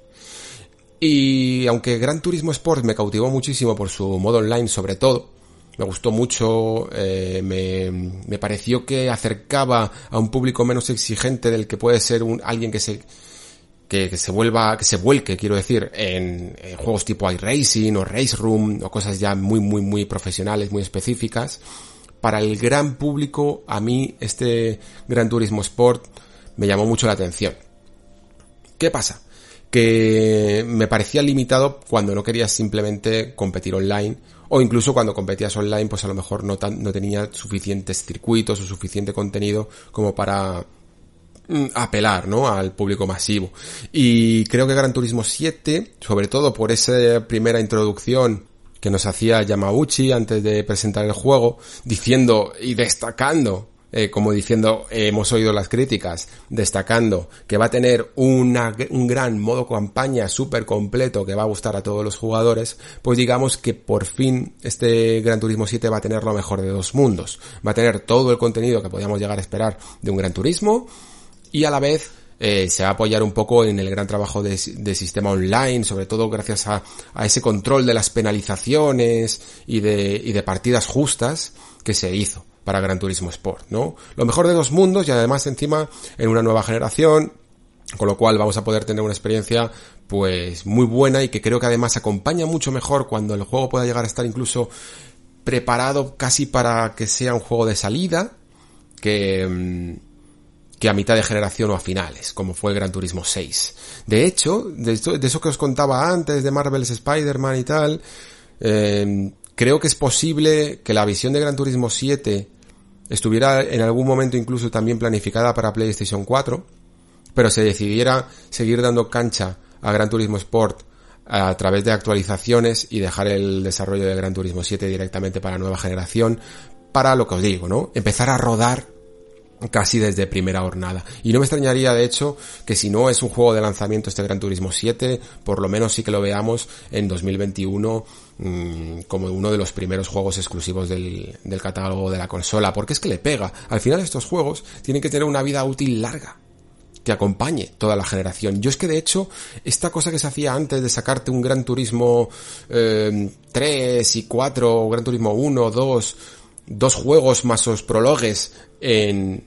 Y aunque Gran Turismo Sport me cautivó muchísimo por su modo online sobre todo, me gustó mucho, eh, me, me, pareció que acercaba a un público menos exigente del que puede ser un, alguien que se, que, se vuelva, que se vuelque, quiero decir, en, juegos tipo iRacing o Race Room o cosas ya muy, muy, muy profesionales, muy específicas. Para el gran público, a mí este Gran Turismo Sport me llamó mucho la atención. ¿Qué pasa? Que me parecía limitado cuando no querías simplemente competir online o incluso cuando competías online pues a lo mejor no, tan, no tenía suficientes circuitos o suficiente contenido como para apelar, ¿no? Al público masivo. Y creo que Gran Turismo 7, sobre todo por esa primera introducción que nos hacía Yamauchi antes de presentar el juego, diciendo y destacando eh, como diciendo, hemos oído las críticas, destacando que va a tener una, un gran modo campaña súper completo que va a gustar a todos los jugadores, pues digamos que por fin este Gran Turismo 7 va a tener lo mejor de dos mundos. Va a tener todo el contenido que podíamos llegar a esperar de un Gran Turismo y a la vez eh, se va a apoyar un poco en el gran trabajo de, de sistema online, sobre todo gracias a, a, ese control de las penalizaciones y de, y de partidas justas que se hizo para Gran Turismo Sport, ¿no? Lo mejor de dos mundos y además encima en una nueva generación, con lo cual vamos a poder tener una experiencia pues muy buena y que creo que además acompaña mucho mejor cuando el juego pueda llegar a estar incluso preparado casi para que sea un juego de salida, que, que a mitad de generación o a finales, como fue el Gran Turismo 6. De hecho, de, eso que os contaba antes de Marvel's Spider-Man y tal, eh, creo que es posible que la visión de Gran Turismo 7 estuviera en algún momento incluso también planificada para PlayStation 4, pero se decidiera seguir dando cancha a Gran Turismo Sport a través de actualizaciones y dejar el desarrollo de Gran Turismo 7 directamente para nueva generación, para lo que os digo, ¿no? Empezar a rodar casi desde primera jornada. Y no me extrañaría, de hecho, que si no es un juego de lanzamiento este Gran Turismo 7, por lo menos sí que lo veamos en 2021 mmm, como uno de los primeros juegos exclusivos del, del catálogo de la consola, porque es que le pega. Al final estos juegos tienen que tener una vida útil larga que acompañe toda la generación. Yo es que de hecho, esta cosa que se hacía antes de sacarte un Gran Turismo eh, 3 y 4, o Gran Turismo 1, 2, dos juegos más los prologues en,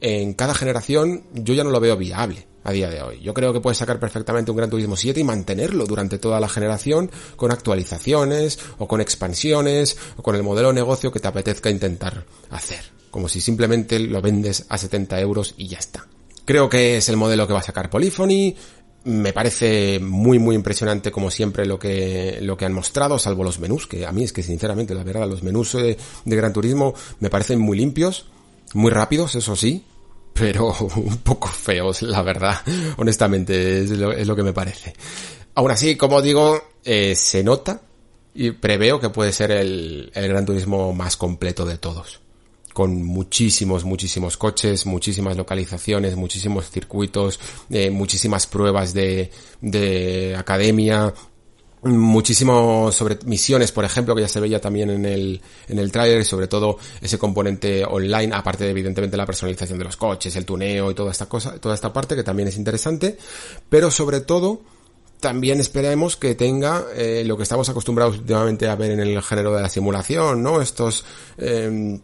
en cada generación, yo ya no lo veo viable a día de hoy. Yo creo que puedes sacar perfectamente un Gran Turismo 7 y mantenerlo durante toda la generación con actualizaciones o con expansiones o con el modelo de negocio que te apetezca intentar hacer. Como si simplemente lo vendes a 70 euros y ya está. Creo que es el modelo que va a sacar Polyphony. Me parece muy muy impresionante como siempre lo que lo que han mostrado, salvo los menús, que a mí es que sinceramente la verdad los menús de, de Gran Turismo me parecen muy limpios, muy rápidos, eso sí, pero un poco feos, la verdad. Honestamente, es lo, que me parece. Aún así, como digo, eh, se nota y preveo que puede ser el, el Gran Turismo más completo de todos. Con muchísimos, muchísimos coches, muchísimas localizaciones, muchísimos circuitos, eh, muchísimas pruebas de, de academia, muchísimo sobre misiones, por ejemplo, que ya se veía también en el, en el trailer, y sobre todo ese componente online, aparte de evidentemente la personalización de los coches, el tuneo y toda esta cosa, toda esta parte que también es interesante, pero sobre todo, también esperemos que tenga eh, lo que estamos acostumbrados últimamente a ver en el género de la simulación, ¿no? Estos, eh,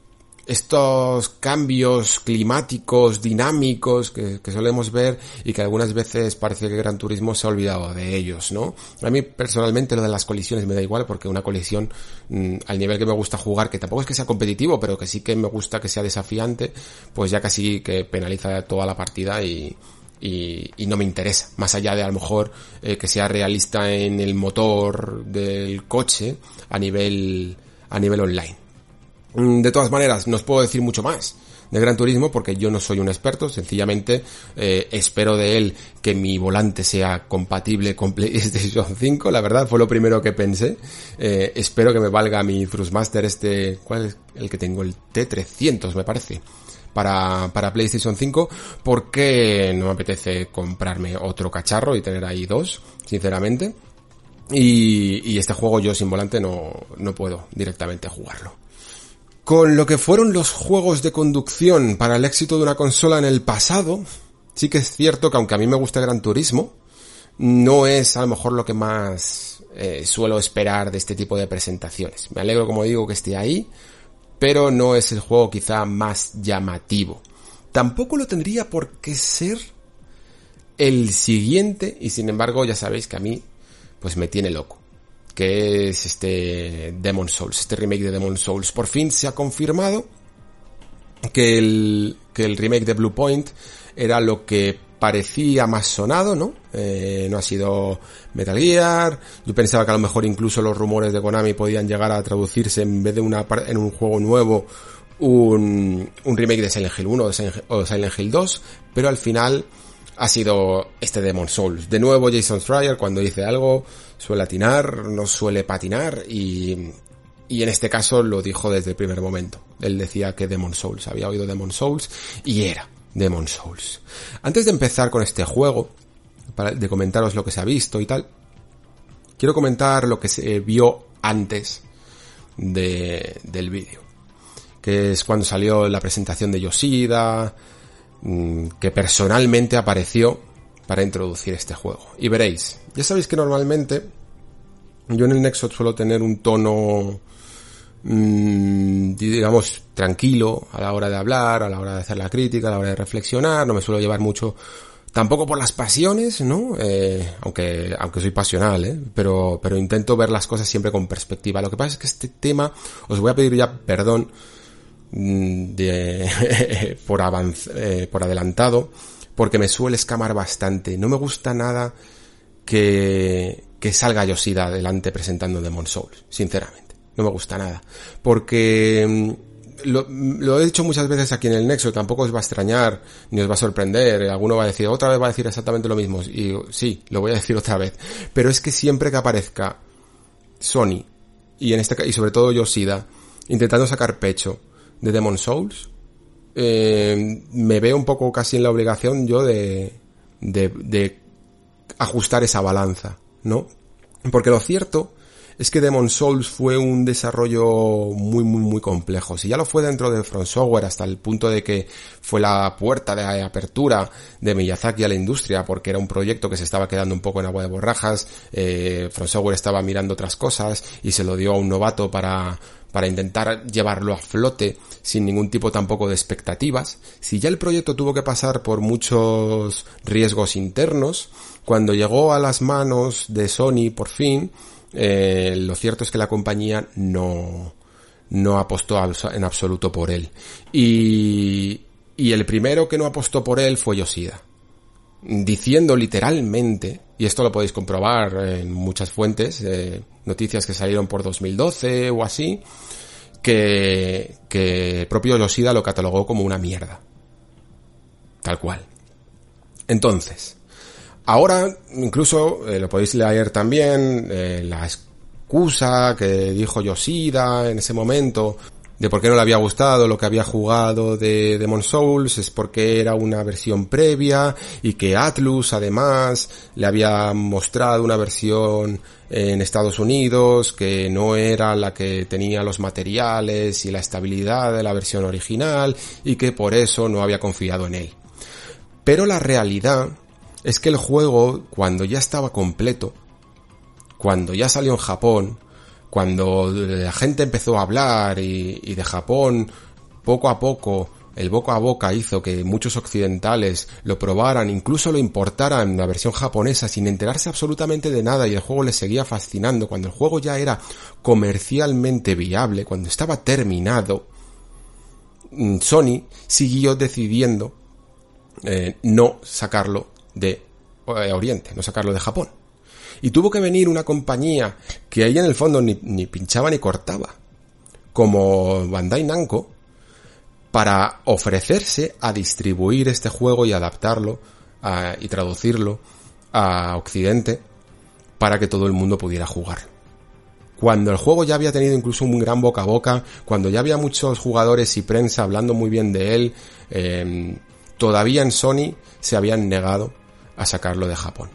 estos cambios climáticos, dinámicos que, que, solemos ver y que algunas veces parece que Gran Turismo se ha olvidado de ellos, ¿no? A mí personalmente lo de las colisiones me da igual porque una colisión mmm, al nivel que me gusta jugar, que tampoco es que sea competitivo, pero que sí que me gusta que sea desafiante, pues ya casi que penaliza toda la partida y, y, y, no me interesa. Más allá de a lo mejor eh, que sea realista en el motor del coche a nivel, a nivel online. Mm, de todas maneras, no os puedo decir mucho más de Gran Turismo porque yo no soy un experto, sencillamente eh, espero de él que mi volante sea compatible con PlayStation 5, la verdad fue lo primero que pensé. Eh, espero que me valga mi Thrustmaster este, ¿cuál es el que tengo? El T300 me parece. Para, para PlayStation 5 porque no me apetece comprarme otro cacharro y tener ahí dos, sinceramente. Y, y este juego yo sin volante no, no puedo directamente jugarlo. Con lo que fueron los juegos de conducción para el éxito de una consola en el pasado, sí que es cierto que aunque a mí me gusta Gran Turismo, no es a lo mejor lo que más eh, suelo esperar de este tipo de presentaciones. Me alegro, como digo, que esté ahí, pero no es el juego quizá más llamativo. Tampoco lo tendría por qué ser el siguiente, y sin embargo ya sabéis que a mí pues me tiene loco que es este Demon Souls, este remake de Demon Souls. Por fin se ha confirmado que el, que el remake de Blue Point era lo que parecía más sonado, ¿no? Eh, no ha sido Metal Gear. Yo pensaba que a lo mejor incluso los rumores de Konami podían llegar a traducirse en vez de una en un juego nuevo un, un remake de Silent Hill 1 o Silent Hill 2, pero al final ha sido este Demon Souls. De nuevo Jason Schreier cuando dice algo suele atinar, no suele patinar y, y en este caso lo dijo desde el primer momento. Él decía que Demon Souls, había oído Demon Souls y era Demon Souls. Antes de empezar con este juego, para, de comentaros lo que se ha visto y tal, quiero comentar lo que se vio antes de, del vídeo. Que es cuando salió la presentación de Yoshida, mm, que personalmente apareció para introducir este juego. Y veréis, ya sabéis que normalmente yo en el Nexo suelo tener un tono, mmm, digamos, tranquilo a la hora de hablar, a la hora de hacer la crítica, a la hora de reflexionar, no me suelo llevar mucho tampoco por las pasiones, ¿no? Eh, aunque, aunque soy pasional, ¿eh? Pero, pero intento ver las cosas siempre con perspectiva. Lo que pasa es que este tema, os voy a pedir ya perdón, mm, de, por, eh, por adelantado, porque me suele escamar bastante. No me gusta nada que, que salga Yoshida adelante presentando Demon Souls, sinceramente. No me gusta nada. Porque mm, lo, lo, he dicho muchas veces aquí en el Nexo, tampoco os va a extrañar, ni os va a sorprender. Alguno va a decir, otra vez va a decir exactamente lo mismo. Y sí, lo voy a decir otra vez. Pero es que siempre que aparezca Sony, y en este y sobre todo Yoshida, intentando sacar pecho de Demon Souls, eh, me veo un poco casi en la obligación yo de, de, de ajustar esa balanza, ¿no? Porque lo cierto es que Demon Souls fue un desarrollo muy, muy, muy complejo. Si ya lo fue dentro de Front Software hasta el punto de que fue la puerta de apertura de Miyazaki a la industria, porque era un proyecto que se estaba quedando un poco en agua de borrajas, eh, Front Software estaba mirando otras cosas y se lo dio a un novato para, para intentar llevarlo a flote sin ningún tipo tampoco de expectativas. Si ya el proyecto tuvo que pasar por muchos riesgos internos, cuando llegó a las manos de Sony por fin, eh, lo cierto es que la compañía no, no apostó en absoluto por él. Y, y el primero que no apostó por él fue Yoshida. Diciendo literalmente, y esto lo podéis comprobar en muchas fuentes, eh, noticias que salieron por 2012 o así, que, que propio Yoshida lo catalogó como una mierda. Tal cual. Entonces, Ahora, incluso, eh, lo podéis leer también, eh, la excusa que dijo Yoshida en ese momento de por qué no le había gustado lo que había jugado de Demon Souls es porque era una versión previa y que Atlus además le había mostrado una versión en Estados Unidos que no era la que tenía los materiales y la estabilidad de la versión original y que por eso no había confiado en él. Pero la realidad es que el juego, cuando ya estaba completo, cuando ya salió en Japón, cuando la gente empezó a hablar y, de Japón, poco a poco, el boca a boca hizo que muchos occidentales lo probaran, incluso lo importaran en la versión japonesa sin enterarse absolutamente de nada y el juego les seguía fascinando, cuando el juego ya era comercialmente viable, cuando estaba terminado, mm, Sony siguió decidiendo eh, no sacarlo de eh, Oriente, no sacarlo de Japón. Y tuvo que venir una compañía que ahí en el fondo ni, pinchaba ni cortaba, como Bandai Namco, para ofrecerse a distribuir este juego y adaptarlo y traducirlo a Occidente para que todo el mundo pudiera jugar. Cuando el juego ya había tenido incluso un gran boca a boca, cuando ya había muchos jugadores y prensa hablando muy bien de él, eh, todavía en Sony se habían negado a sacarlo de Japón.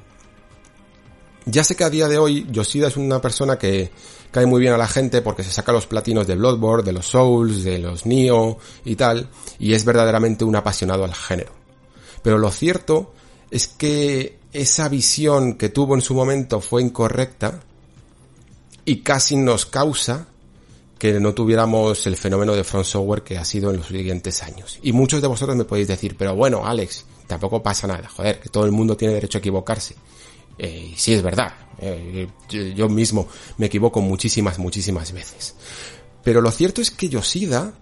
Ya sé que a día de hoy Yoshida es una persona que cae muy bien a la gente porque se saca los platinos de Bloodborne, de los Souls, de los Nioh y tal, y es verdaderamente un apasionado al género. Pero lo cierto es que esa visión que tuvo en su momento fue incorrecta y casi nos causa que no tuviéramos el fenómeno de Front Software que ha sido en los siguientes años. Y muchos de vosotros me podéis decir, pero bueno, Alex, tampoco pasa nada, joder, que todo el mundo tiene derecho a equivocarse. Eh, sí es verdad, eh, yo, mismo me equivoco muchísimas, muchísimas veces. Pero lo cierto es que Yoshida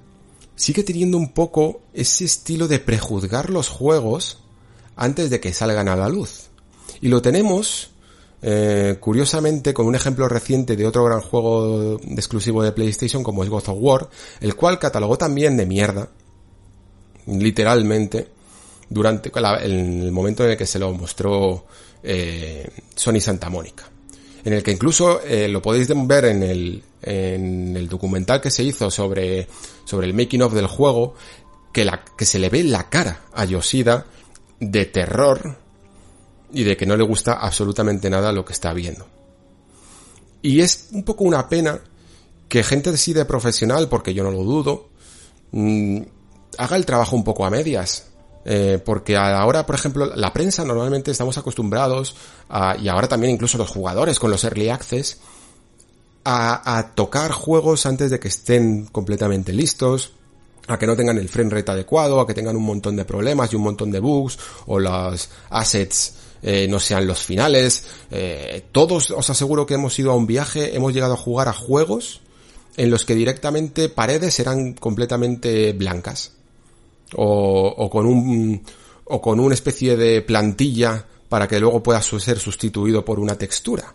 sigue teniendo un poco ese estilo de prejuzgar los juegos antes de que salgan a la luz. Y lo tenemos eh, curiosamente, con un ejemplo reciente de otro gran juego exclusivo de PlayStation como es God of War, el cual catalogó también de mierda, literalmente, durante el momento en el que se lo mostró eh, Sony Santa Mónica. En el que incluso eh, lo podéis ver en el, en el documental que se hizo sobre, sobre el making of del juego, que, la, que se le ve la cara a Yoshida de terror y de que no le gusta absolutamente nada lo que está viendo. Y es un poco una pena que gente así de profesional, porque yo no lo dudo, mm, haga el trabajo un poco a medias. Eh, porque ahora, por ejemplo, la prensa normalmente estamos acostumbrados, y ahora también incluso los jugadores con los early access, a, tocar juegos antes de que estén completamente listos, a que no tengan el frame rate adecuado, a que tengan un montón de problemas y un montón de bugs, o los assets eh, no sean los finales. Eh, todos os aseguro que hemos ido a un viaje, hemos llegado a jugar a juegos en los que directamente paredes eran completamente blancas. O, o con un, o con una especie de plantilla para que luego pueda ser sustituido por una textura.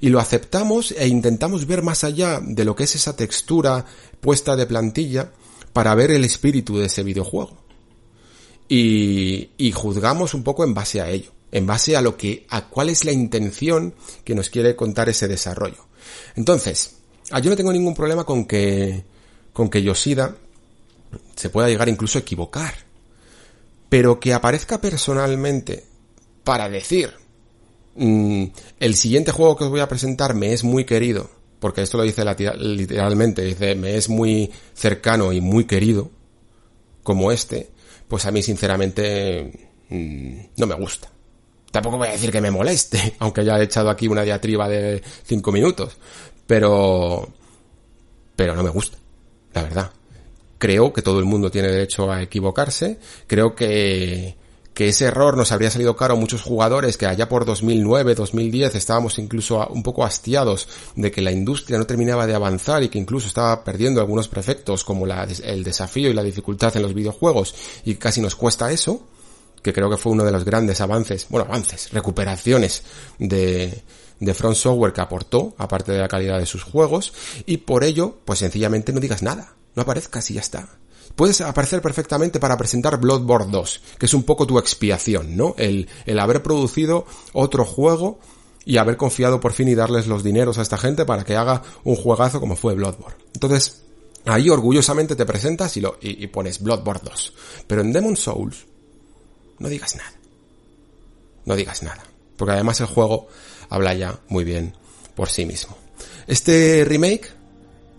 Y lo aceptamos e intentamos ver más allá de lo que es esa textura puesta de plantilla para ver el espíritu de ese videojuego. Y, y juzgamos un poco en base a ello, en base a lo que, a cuál es la intención que nos quiere contar ese desarrollo. Entonces, ah, yo no tengo ningún problema con que, con que Yoshida se pueda llegar incluso a equivocar. Pero que aparezca personalmente para decir, mm, el siguiente juego que os voy a presentar me es muy querido, porque esto lo dice literalmente, dice, me es muy cercano y muy querido, como este, pues a mí sinceramente mm, no me gusta. Tampoco voy a decir que me moleste, aunque haya echado aquí una diatriba de cinco minutos, pero, pero no me gusta, la verdad. Creo que todo el mundo tiene derecho a equivocarse, creo que, que ese error nos habría salido caro muchos jugadores que allá por 2009, 2010 estábamos incluso un poco hastiados de que la industria no terminaba de avanzar y que incluso estaba perdiendo algunos prefectos como el desafío y la dificultad en los videojuegos. Y casi nos cuesta eso, que creo que fue uno de los grandes avances, bueno, avances, recuperaciones de, de Front Software que aportó, aparte de la calidad de sus juegos, y por ello, pues sencillamente no digas nada, no aparezcas y ya está puedes aparecer perfectamente para presentar Bloodborne 2, que es un poco tu expiación, ¿no? El, el haber producido otro juego y haber confiado por fin y darles los dineros a esta gente para que haga un juegazo como fue Bloodborne. Entonces, ahí orgullosamente te presentas y, lo, y, pones Bloodborne 2. Pero en Demon Souls, no digas nada. No digas nada. Porque además el juego habla ya muy bien por sí mismo. Este remake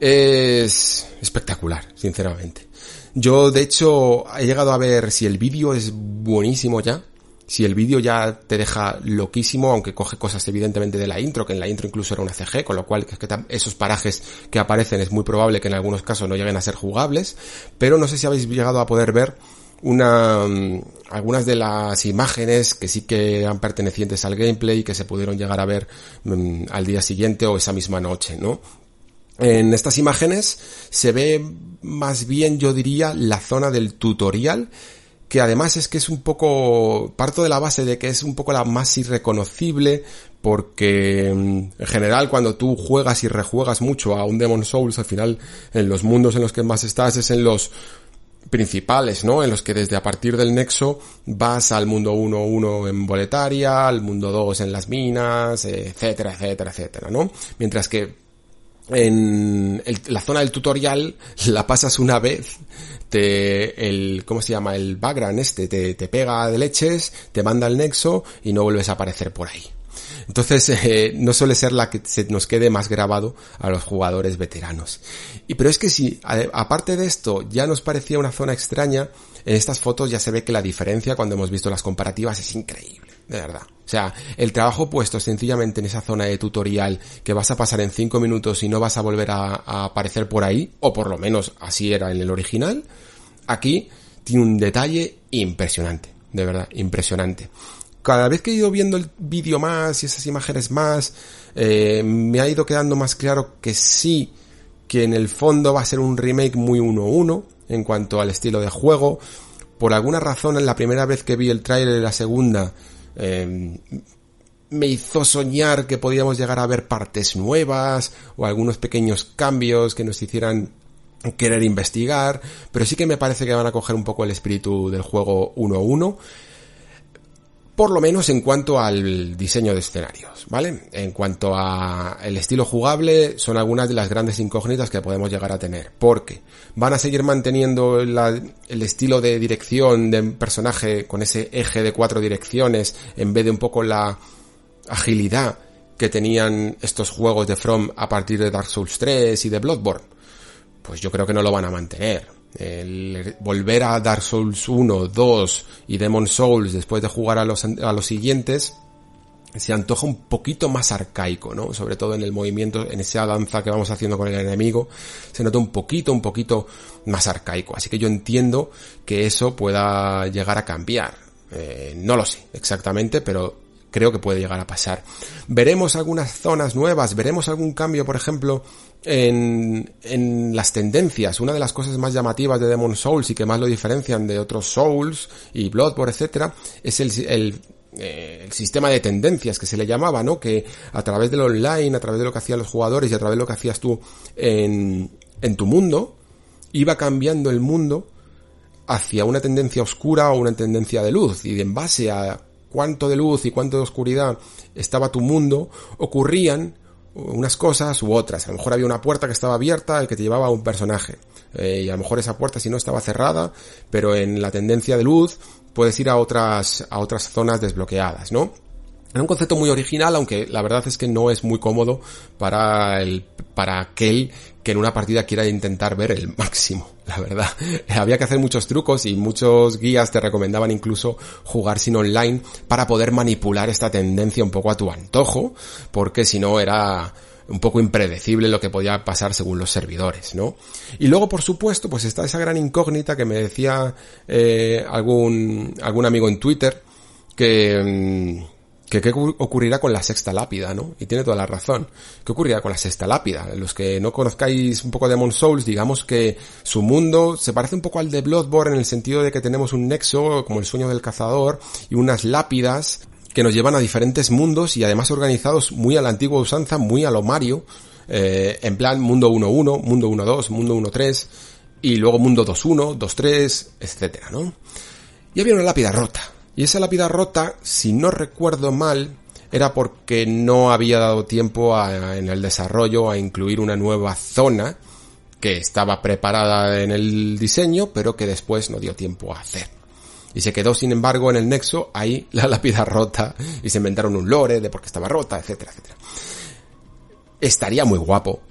es espectacular, sinceramente. Yo, de hecho, he llegado a ver si el vídeo es buenísimo ya. Si el vídeo ya te deja loquísimo, aunque coge cosas evidentemente de la intro, que en la intro incluso era una CG, con lo cual que esos parajes que aparecen es muy probable que en algunos casos no lleguen a ser jugables, pero no sé si habéis llegado a poder ver una mm, algunas de las imágenes que sí que eran pertenecientes al gameplay que se pudieron llegar a ver mm, al día siguiente o esa misma noche, ¿no? En estas imágenes se ve más bien, yo diría, la zona del tutorial, que además es que es un poco, parto de la base de que es un poco la más irreconocible, porque mm, en general cuando tú juegas y rejuegas mucho a un Demon Souls, al final en los mundos en los que más estás es en los principales, ¿no? En los que desde a partir del nexo vas al mundo 1-1 en boletaria, al mundo 2 en las minas, etcétera, etcétera, etcétera, ¿no? Mientras que en la zona del tutorial la pasas una vez, te, el, ¿cómo se llama? El background este, te, te pega de leches, te manda el nexo y no vuelves a aparecer por ahí. Entonces, eh, no suele ser la que se nos quede más grabado a los jugadores veteranos. Y pero es que si, aparte de esto, ya nos parecía una zona extraña, en estas fotos ya se ve que la diferencia cuando hemos visto las comparativas es increíble, de verdad. O sea, el trabajo puesto sencillamente en esa zona de tutorial que vas a pasar en 5 minutos y no vas a volver a, aparecer por ahí, o por lo menos así era en el original, aquí tiene un detalle impresionante, de verdad, impresionante cada vez que he ido viendo el vídeo más y esas imágenes más, eh, me ha ido quedando más claro que sí, que en el fondo va a ser un remake muy 1-1 en cuanto al estilo de juego. Por alguna razón, en la primera vez que vi el tráiler de la segunda, eh, me hizo soñar que podíamos llegar a ver partes nuevas o algunos pequeños cambios que nos hicieran querer investigar, pero sí que me parece que van a coger un poco el espíritu del juego 1-1 por lo menos en cuanto al diseño de escenarios, ¿vale? En cuanto a el estilo jugable, son algunas de las grandes incógnitas que podemos llegar a tener, porque van a seguir manteniendo el estilo de dirección de personaje con ese eje de cuatro direcciones en vez de un poco la agilidad que tenían estos juegos de From a partir de Dark Souls 3 y de Bloodborne. Pues yo creo que no lo van a mantener el volver a Dark Souls 1, 2 y Demon Souls después de jugar a los, a los siguientes, se antoja un poquito más arcaico, ¿no? Sobre todo en el movimiento, en esa danza que vamos haciendo con el enemigo, se nota un poquito, un poquito más arcaico. Así que yo entiendo que eso pueda llegar a cambiar. Eh, no lo sé exactamente, pero creo que puede llegar a pasar. Veremos algunas zonas nuevas, veremos algún cambio, por ejemplo, en, en las tendencias. Una de las cosas más llamativas de Demon Souls y que más lo diferencian de otros Souls y Bloodborne, etcétera, es el, el eh, el sistema de tendencias que se le llamaba, ¿no? Que a través del online, a través de lo que hacían los jugadores y a través de lo que hacías tú en, en tu mundo, iba cambiando el mundo hacia una tendencia oscura o una tendencia de luz. Y en base a cuánto de luz y cuánto de oscuridad estaba tu mundo, ocurrían unas cosas u otras. A lo mejor había una puerta que estaba abierta y que te llevaba a un personaje. Eh, y a lo mejor esa puerta si no estaba cerrada, pero en la tendencia de luz puedes ir a otras, a otras zonas desbloqueadas, ¿no? Era un concepto muy original, aunque la verdad es que no es muy cómodo para el, para aquel que en una partida quiera intentar ver el máximo, la verdad. Había que hacer muchos trucos y muchos guías te recomendaban incluso jugar sin online para poder manipular esta tendencia un poco a tu antojo, porque si no era un poco impredecible lo que podía pasar según los servidores, ¿no? Y luego, por supuesto, pues está esa gran incógnita que me decía eh, algún, algún amigo en Twitter, que, mm, que qué ocurrirá con la sexta lápida, ¿no? Y tiene toda la razón. ¿Qué ocurrirá con la sexta lápida? Los que no conozcáis un poco de Demon Souls, digamos que su mundo se parece un poco al de Bloodborne en el sentido de que tenemos un nexo, como el sueño del cazador, y unas lápidas que nos llevan a diferentes mundos y además organizados muy a la antigua usanza, muy a lo Mario, eh, en plan mundo 1.1, mundo 1.2, mundo 1.3, y luego mundo 2.1, 2.3, etcétera, ¿no? Y había una lápida rota y esa lápida rota, si no recuerdo mal, era porque no había dado tiempo en el desarrollo a incluir una nueva zona que estaba preparada en el diseño, pero que después no dio tiempo a hacer. Y se quedó, sin embargo, en el nexo ahí la lápida rota y se inventaron un lore de por qué estaba rota, etcétera, etcétera. Estaría muy guapo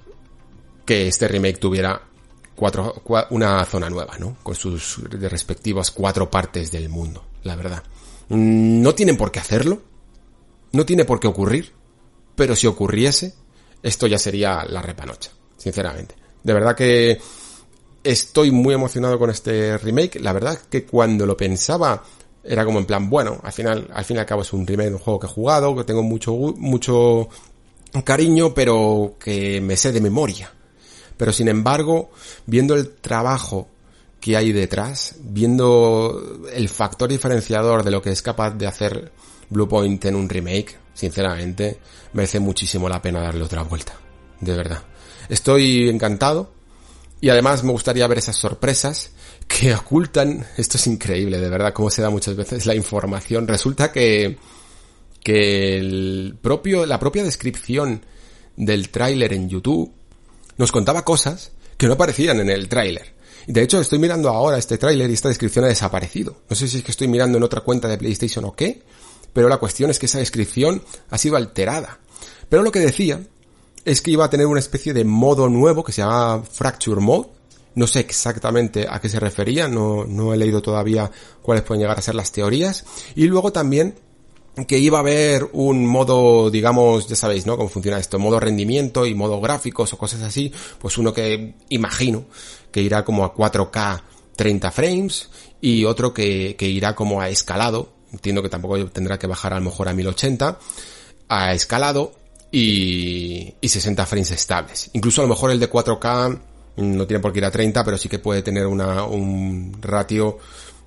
que este remake tuviera cuatro, una zona nueva, ¿no? Con sus respectivas cuatro partes del mundo la verdad. Mm, no tienen por qué hacerlo, no tiene por qué ocurrir, pero si ocurriese, esto ya sería la repanocha, sinceramente. De verdad que estoy muy emocionado con este remake. La verdad que cuando lo pensaba era como en plan, bueno, al final, al fin y al cabo es un remake de un juego que he jugado, que tengo mucho, mucho cariño, pero que me sé de memoria. Pero sin embargo, viendo el trabajo que hay detrás, viendo el factor diferenciador de lo que es capaz de hacer Bluepoint en un remake, sinceramente, merece muchísimo la pena darle otra vuelta. De verdad. Estoy encantado. Y además me gustaría ver esas sorpresas que ocultan, esto es increíble, de verdad, como se da muchas veces la información. Resulta que, que el propio, la propia descripción del tráiler en YouTube nos contaba cosas que no aparecían en el tráiler. De hecho, estoy mirando ahora este tráiler y esta descripción ha desaparecido. No sé si es que estoy mirando en otra cuenta de PlayStation o qué, pero la cuestión es que esa descripción ha sido alterada. Pero lo que decía es que iba a tener una especie de modo nuevo que se llama Fracture Mode. No sé exactamente a qué se refería, no, no he leído todavía cuáles pueden llegar a ser las teorías. Y luego también que iba a haber un modo, digamos, ya sabéis, ¿no? Cómo funciona esto, modo rendimiento y modo gráficos o cosas así, pues uno que imagino que irá como a 4K 30 frames y otro que, que irá como a escalado, entiendo que tampoco tendrá que bajar a lo mejor a 1080, a escalado y, y 60 frames estables. Incluso a lo mejor el de 4K no tiene por qué ir a 30, pero sí que puede tener una, un ratio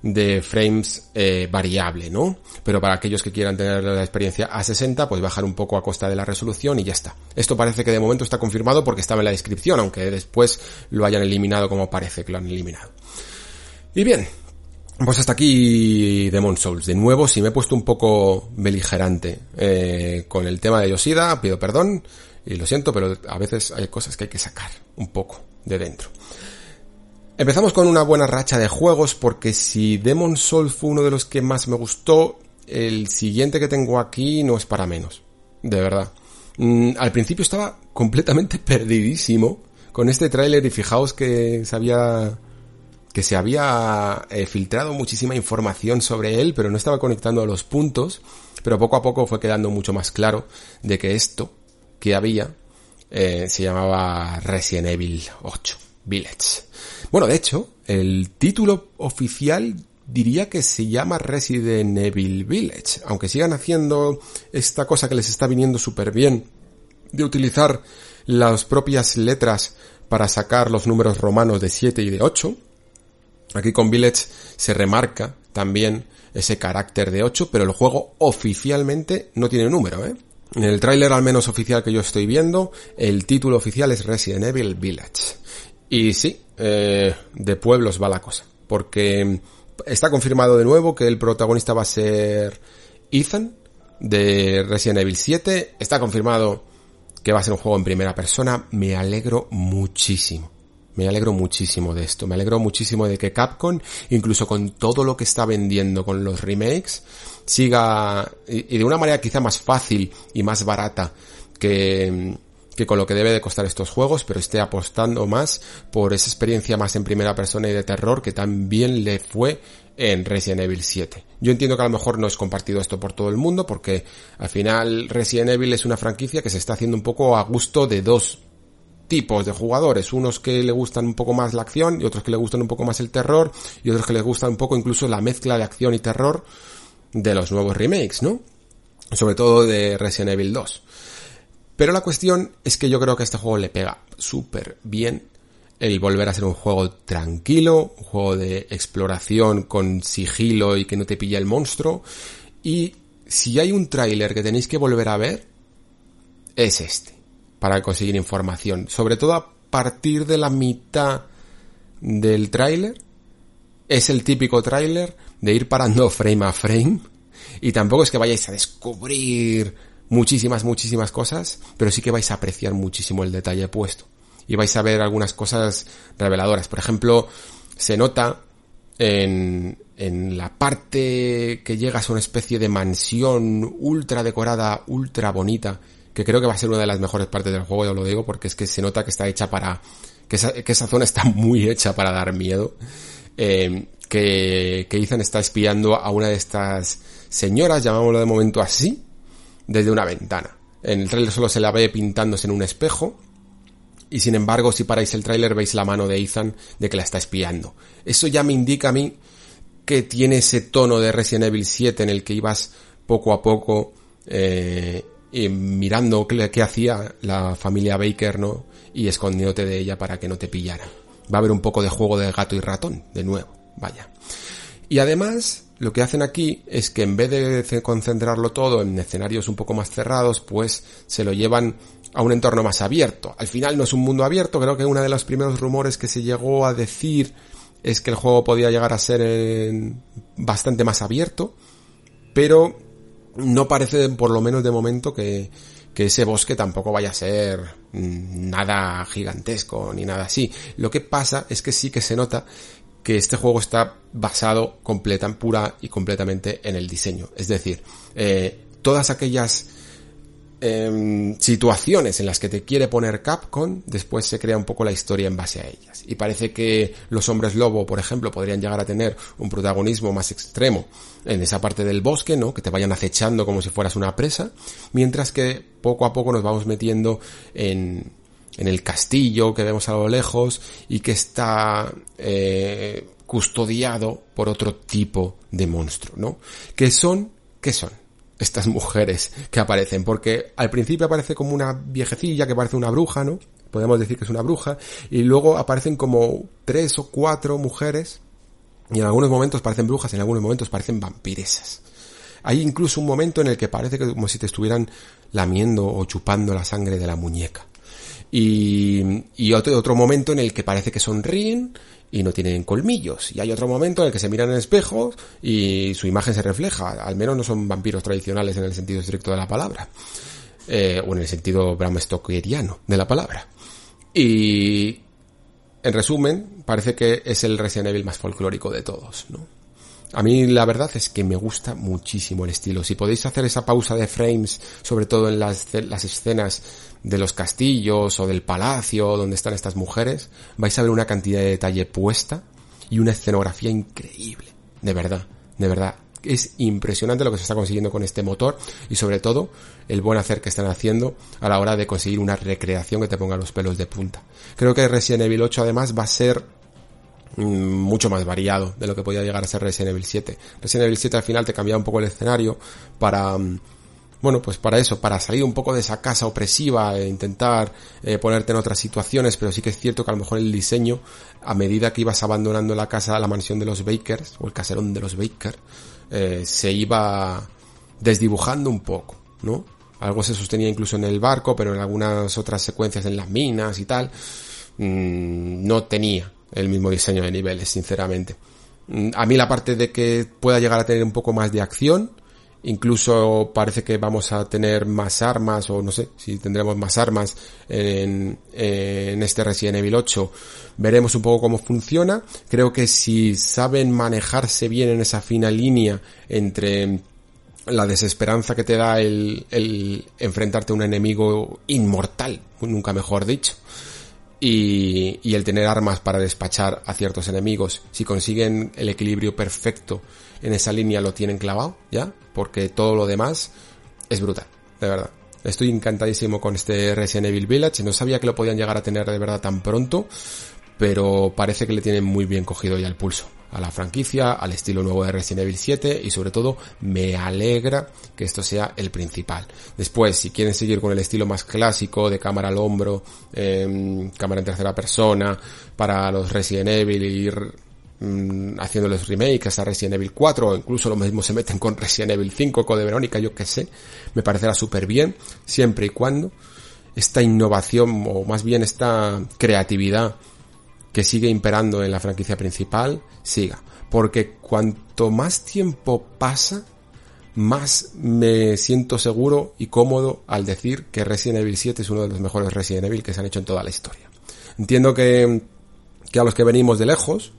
de frames eh, variable, ¿no? Pero para aquellos que quieran tener la experiencia a 60, pues bajar un poco a costa de la resolución y ya está. Esto parece que de momento está confirmado porque estaba en la descripción, aunque después lo hayan eliminado como parece que lo han eliminado. Y bien, pues hasta aquí Demon Souls. De nuevo, si me he puesto un poco beligerante eh, con el tema de Yoshida, pido perdón y lo siento, pero a veces hay cosas que hay que sacar un poco de dentro. Empezamos con una buena racha de juegos porque si Demon Souls fue uno de los que más me gustó, el siguiente que tengo aquí no es para menos. De verdad. Mm, al principio estaba completamente perdidísimo con este tráiler y fijaos que se había que se había eh, filtrado muchísima información sobre él, pero no estaba conectando a los puntos, pero poco a poco fue quedando mucho más claro de que esto que había eh, se llamaba Resident Evil 8 Village. Bueno, de hecho, el título oficial diría que se llama Resident Evil Village, aunque sigan haciendo esta cosa que les está viniendo súper bien de utilizar las propias letras para sacar los números romanos de 7 y de 8. Aquí con Village se remarca también ese carácter de 8, pero el juego oficialmente no tiene número, ¿eh? En el tráiler al menos oficial que yo estoy viendo, el título oficial es Resident Evil Village. Y sí, eh, de pueblos va la cosa. Porque está confirmado de nuevo que el protagonista va a ser Ethan de Resident Evil 7. Está confirmado que va a ser un juego en primera persona. Me alegro muchísimo. Me alegro muchísimo de esto. Me alegro muchísimo de que Capcom, incluso con todo lo que está vendiendo con los remakes, siga, y de una manera quizá más fácil y más barata que, que con lo que debe de costar estos juegos, pero esté apostando más por esa experiencia más en primera persona y de terror que también le fue en Resident Evil 7. Yo entiendo que a lo mejor no es compartido esto por todo el mundo porque al final Resident Evil es una franquicia que se está haciendo un poco a gusto de dos tipos de jugadores, unos que le gustan un poco más la acción y otros que le gustan un poco más el terror y otros que les gusta un poco incluso la mezcla de acción y terror de los nuevos remakes, ¿no? Sobre todo de Resident Evil 2. Pero la cuestión es que yo creo que a este juego le pega súper bien el volver a ser un juego tranquilo, un juego de exploración con sigilo y que no te pilla el monstruo. Y si hay un tráiler que tenéis que volver a ver, es este, para conseguir información. Sobre todo a partir de la mitad del tráiler. Es el típico tráiler de ir parando frame a frame. Y tampoco es que vayáis a descubrir muchísimas, muchísimas cosas, pero sí que vais a apreciar muchísimo el detalle puesto. Y vais a ver algunas cosas reveladoras. Por ejemplo, se nota en, en la parte que llegas a una especie de mansión ultra decorada, ultra bonita, que creo que va a ser una de las mejores partes del juego, ya lo digo, porque es que se nota que está hecha para, que esa, que esa zona está muy hecha para dar miedo. Eh, que, que Ethan está espiando a una de estas señoras, llamámoslo de momento así, desde una ventana. En el tráiler solo se la ve pintándose en un espejo. Y sin embargo, si paráis el tráiler veis la mano de Ethan de que la está espiando. Eso ya me indica a mí que tiene ese tono de Resident Evil 7 en el que ibas poco a poco eh, mirando qué, hacía la familia Baker, ¿no? Y escondiéndote de ella para que no te pillara. Va a haber un poco de juego de gato y ratón, de nuevo, vaya. Y además, lo que hacen aquí es que en vez de concentrarlo todo en escenarios un poco más cerrados, pues se lo llevan a un entorno más abierto. Al final no es un mundo abierto, creo que uno de los primeros rumores que se llegó a decir es que el juego podía llegar a ser bastante más abierto, pero no parece, por lo menos de momento, que, que ese bosque tampoco vaya a ser mm, nada gigantesco ni nada así. Lo que pasa es que sí que se nota que este juego está basado completa, pura y completamente en el diseño. Es decir, eh, todas aquellas em, situaciones en las que te quiere poner Capcom, después se crea un poco la historia en base a ellas. Y parece que los hombres lobo, por ejemplo, podrían llegar a tener un protagonismo más extremo en esa parte del bosque, ¿no? Que te vayan acechando como si fueras una presa, mientras que poco a poco nos vamos metiendo en, en el castillo que vemos a lo lejos y que está eh, custodiado por otro tipo de monstruo, ¿no? ¿Qué son? ¿Qué son? Estas mujeres que aparecen, porque al principio aparece como una viejecilla que parece una bruja, ¿no? Podemos decir que es una bruja, y luego aparecen como tres o cuatro mujeres, y en algunos momentos parecen brujas, en algunos momentos parecen vampiresas. Hay incluso un momento en el que parece que como si te estuvieran lamiendo o chupando la sangre de la muñeca. Y, otro, otro momento en el que parece que sonríen y no tienen colmillos. Y hay otro momento en el que se miran en espejos y su imagen se refleja. Al menos no son vampiros tradicionales en el sentido estricto de la palabra. Eh, o en el sentido Bram Stokeriano de la palabra. Y en resumen, parece que es el Resident Evil más folclórico de todos, ¿no? A mí la verdad es que me gusta muchísimo el estilo. Si podéis hacer esa pausa de frames, sobre todo en las, las escenas de los castillos o del palacio donde están estas mujeres, vais a ver una cantidad de detalle puesta y una escenografía increíble. De verdad, de verdad. Es impresionante lo que se está consiguiendo con este motor y sobre todo el buen hacer que están haciendo a la hora de conseguir una recreación que te ponga los pelos de punta. Creo que Resident Evil 8 además va a ser mucho más variado de lo que podía llegar a ser Resident Evil 7. Resident Evil 7 al final te cambiaba un poco el escenario para, mm, bueno, pues para eso, para salir un poco de esa casa opresiva e intentar eh, ponerte en otras situaciones, pero sí que es cierto que a lo mejor el diseño, a medida que ibas abandonando la casa, la mansión de los Bakers, o el caserón de los Bakers, eh, se iba desdibujando un poco, ¿no? Algo se sostenía incluso en el barco, pero en algunas otras secuencias en las minas y tal, mmm, no tenía el mismo diseño de niveles, sinceramente. Mm, a mí la parte de que pueda llegar a tener un poco más de acción, Incluso parece que vamos a tener más armas, o no sé si tendremos más armas en, en este Resident Evil 8. Veremos un poco cómo funciona. Creo que si saben manejarse bien en esa fina línea entre la desesperanza que te da el, el enfrentarte a un enemigo inmortal, nunca mejor dicho, y, el tener armas para despachar a ciertos enemigos. Si consiguen el equilibrio perfecto en esa línea lo tienen clavado, ¿ya? Porque todo lo demás es brutal, de verdad. Estoy encantadísimo con este Resident Evil Village, no sabía que lo podían llegar a tener de verdad tan pronto, pero parece que le tienen muy bien cogido ya el pulso a la franquicia, al estilo nuevo de Resident Evil 7 y sobre todo me alegra que esto sea el principal. Después, si quieren seguir con el estilo más clásico de cámara al hombro, eh, cámara en tercera persona para los Resident Evil y ir mm, haciéndoles remakes a Resident Evil 4 o incluso lo mismo se meten con Resident Evil 5, Code Verónica, yo que sé, me parecerá súper bien, siempre y cuando esta innovación o más bien esta creatividad que sigue imperando en la franquicia principal siga. Porque cuanto más tiempo pasa, más me siento seguro y cómodo al decir que Resident Evil 7 es uno de los mejores Resident Evil que se han hecho en toda la historia. Entiendo que, que a los que venimos de lejos,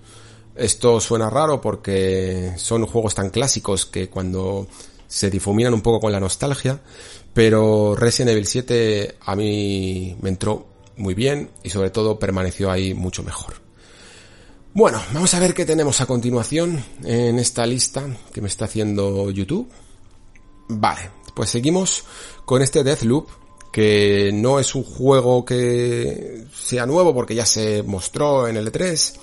esto suena raro porque son juegos tan clásicos que cuando se difuminan un poco con la nostalgia, pero Resident Evil 7 a mí me entró muy bien y sobre todo permaneció ahí mucho mejor. Bueno, vamos a ver qué tenemos a continuación en esta lista que me está haciendo YouTube. Vale, pues seguimos con este Deathloop, que no es un juego que sea nuevo porque ya se mostró en el E3,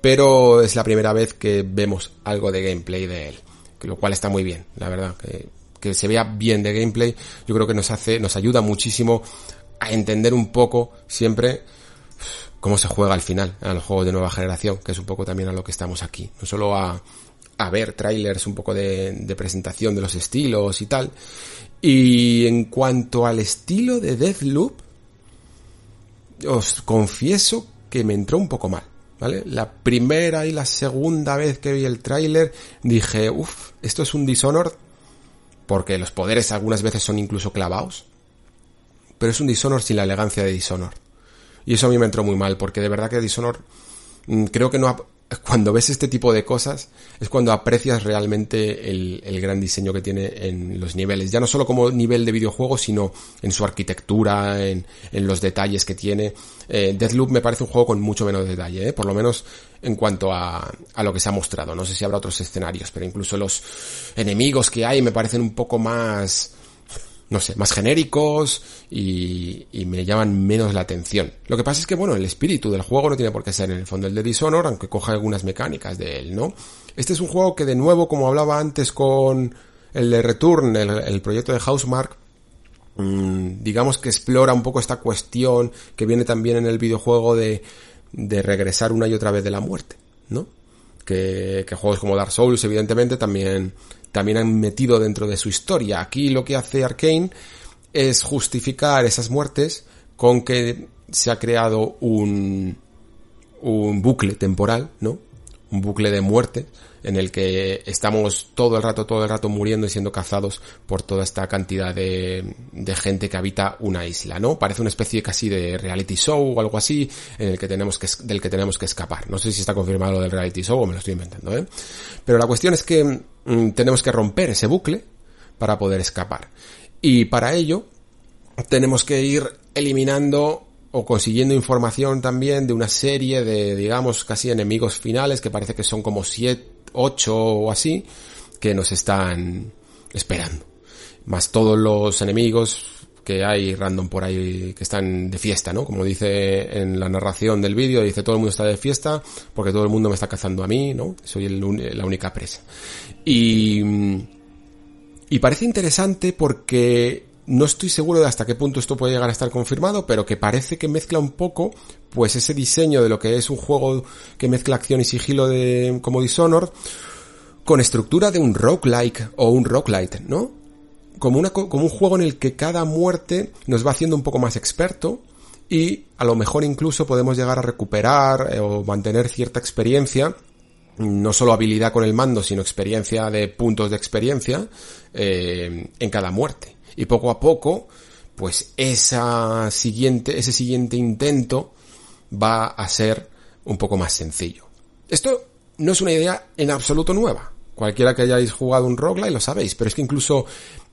pero es la primera vez que vemos algo de gameplay de él, lo cual está muy bien, la verdad, que, que se vea bien de gameplay, yo creo que nos hace, nos ayuda muchísimo a entender un poco siempre cómo se juega al final a los juegos de nueva generación, que es un poco también a lo que estamos aquí. No solo a, ver trailers, un poco de, de, presentación de los estilos y tal. Y en cuanto al estilo de Deathloop, os confieso que me entró un poco mal. ¿Vale? La primera y la segunda vez que vi el tráiler dije, uff, esto es un Dishonored, porque los poderes algunas veces son incluso clavados, pero es un Dishonored sin la elegancia de Dishonored. Y eso a mí me entró muy mal, porque de verdad que Dishonored mm, creo que no... Cuando ves este tipo de cosas es cuando aprecias realmente el, gran diseño que tiene en los niveles. Ya no solo como nivel de videojuego, sino en su arquitectura, en, los detalles que tiene. Eh, Deathloop me parece un juego con mucho menos detalle, ¿eh? por lo menos en cuanto a lo que se ha mostrado. No sé si habrá otros escenarios, pero incluso los enemigos que hay me parecen un poco más no sé, más genéricos y, y, me llaman menos la atención. Lo que pasa es que, bueno, el espíritu del juego no tiene por qué ser en el fondo el de Dishonor, aunque coja algunas mecánicas de él, ¿no? Este es un juego que de nuevo, como hablaba antes con el de Return, el, proyecto de Housemark, mmm, digamos que explora un poco esta cuestión que viene también en el videojuego de, de regresar una y otra vez de la muerte, ¿no? Que, que juegos como Dark Souls, evidentemente, también también han metido dentro de su historia. Aquí lo que hace Arkane es justificar esas muertes con que se ha creado un, un bucle temporal, ¿no? Un bucle de muerte en el que estamos todo el rato, todo el rato muriendo y siendo cazados por toda esta cantidad de, de gente que habita una isla, ¿no? Parece una especie casi de reality show o algo así en el que tenemos que, del que tenemos que escapar. No sé si está confirmado del reality show o me lo estoy inventando, ¿eh? Pero la cuestión es que mmm, tenemos que romper ese bucle para poder escapar. Y para ello tenemos que ir eliminando o consiguiendo información también de una serie de, digamos, casi enemigos finales que parece que son como siete, ocho o así, que nos están esperando. Más todos los enemigos que hay random por ahí que están de fiesta, ¿no? Como dice en la narración del vídeo, dice todo el mundo está de fiesta porque todo el mundo me está cazando a mí, ¿no? Soy la única presa. Y, y parece interesante porque no estoy seguro de hasta qué punto esto puede llegar a estar confirmado, pero que parece que mezcla un poco, pues ese diseño de lo que es un juego que mezcla acción y sigilo de, como Dishonored, con estructura de un roguelike o un roguelite, ¿no? como, una, como un juego en el que cada muerte nos va haciendo un poco más experto y a lo mejor incluso podemos llegar a recuperar eh, o mantener cierta experiencia no solo habilidad con el mando, sino experiencia de puntos de experiencia eh, en cada muerte. Y poco a poco, pues esa siguiente, ese siguiente intento va a ser un poco más sencillo. Esto no es una idea en absoluto nueva. Cualquiera que hayáis jugado un roguelike lo sabéis, pero es que incluso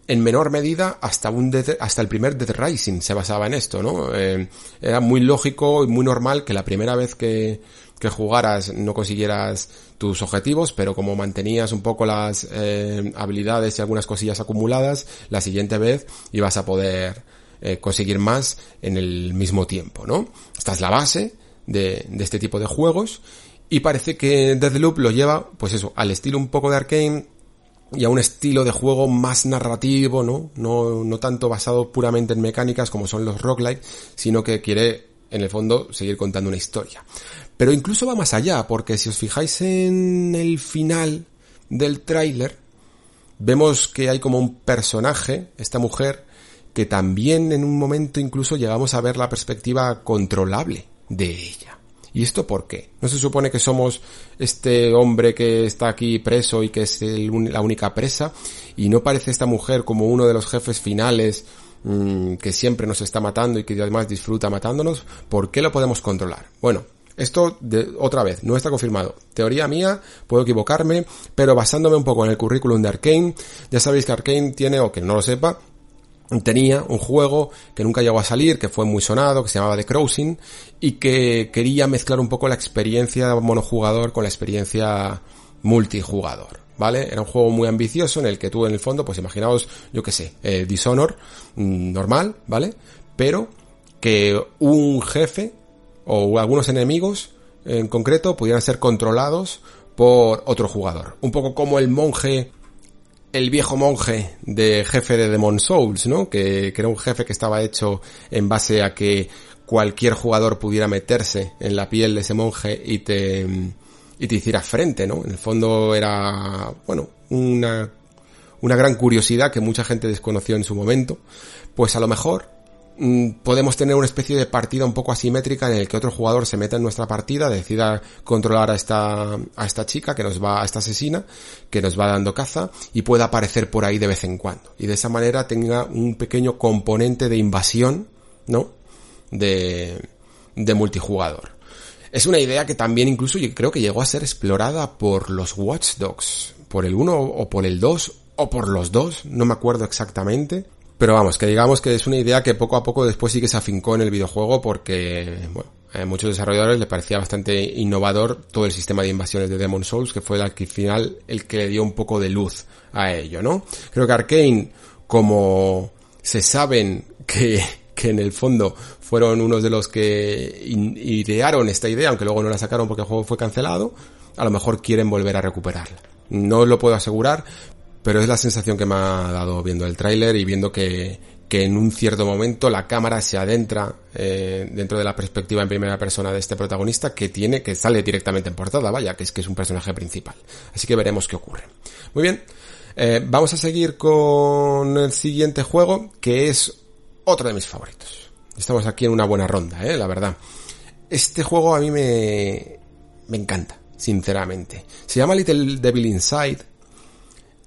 en menor medida hasta un hasta el primer Dead Rising se basaba en esto, ¿no? Eh, era muy lógico y muy normal que la primera vez que, que jugaras no consiguieras tus objetivos, pero como mantenías un poco las eh, habilidades y algunas cosillas acumuladas, la siguiente vez ibas a poder eh, conseguir más en el mismo tiempo, ¿no? Esta es la base de, de este tipo de juegos y parece que Deathloop lo lleva, pues eso, al estilo un poco de Arkane, y a un estilo de juego más narrativo, ¿no? No, no tanto basado puramente en mecánicas como son los roguelike, sino que quiere, en el fondo, seguir contando una historia. Pero incluso va más allá, porque si os fijáis en el final del tráiler, vemos que hay como un personaje, esta mujer, que también en un momento incluso llegamos a ver la perspectiva controlable de ella. ¿Y esto por qué? ¿No se supone que somos este hombre que está aquí preso y que es la única presa? ¿Y no parece esta mujer como uno de los jefes finales mm, que siempre nos está matando y que además disfruta matándonos? ¿Por qué lo podemos controlar? Bueno, esto, de, otra vez, no está confirmado. Teoría mía, puedo equivocarme, pero basándome un poco en el currículum de Arkane, ya sabéis que Arkane tiene, o que no lo sepa, tenía un juego que nunca llegó a salir, que fue muy sonado, que se llamaba The Crossing, y que quería mezclar un poco la experiencia monojugador con la experiencia multijugador. ¿Vale? Era un juego muy ambicioso en el que tú en el fondo, pues imaginaos, yo qué sé, eh, Dishonor, mm, normal, ¿vale? Pero que un jefe o algunos enemigos en concreto pudieran ser controlados por otro jugador. Un poco como el monje el viejo monje de jefe de Demon Souls, ¿no? Que, que, era un jefe que estaba hecho en base a que cualquier jugador pudiera meterse en la piel de ese monje y te, y te hiciera frente, ¿no? En el fondo era, bueno, una, una gran curiosidad que mucha gente desconoció en su momento. Pues a lo mejor podemos tener una especie de partida un poco asimétrica en el que otro jugador se meta en nuestra partida, decida controlar a esta, a esta chica que nos va, a esta asesina, que nos va dando caza y pueda aparecer por ahí de vez en cuando. Y de esa manera tenga un pequeño componente de invasión, ¿no? De, de multijugador. Es una idea que también incluso creo que llegó a ser explorada por los Watch Dogs, por el 1 o por el 2 o por los dos, no me acuerdo exactamente, pero vamos, que digamos que es una idea que poco a poco después sí que se afincó en el videojuego porque, bueno, a muchos desarrolladores le parecía bastante innovador todo el sistema de invasiones de Demon Souls, que fue al final el que le dio un poco de luz a ello, ¿no? Creo que Arkane, como se saben que, que en el fondo fueron unos de los que idearon esta idea, aunque luego no la sacaron porque el juego fue cancelado, a lo mejor quieren volver a recuperarla. No lo puedo asegurar, pero es la sensación que me ha dado viendo el tráiler y viendo que, que en un cierto momento la cámara se adentra eh, dentro de la perspectiva en primera persona de este protagonista que tiene, que sale directamente en portada, vaya, que es que es un personaje principal. Así que veremos qué ocurre. Muy bien, eh, vamos a seguir con el siguiente juego, que es otro de mis favoritos. Estamos aquí en una buena ronda, eh, la verdad. Este juego a mí me, me encanta, sinceramente. Se llama Little Devil Inside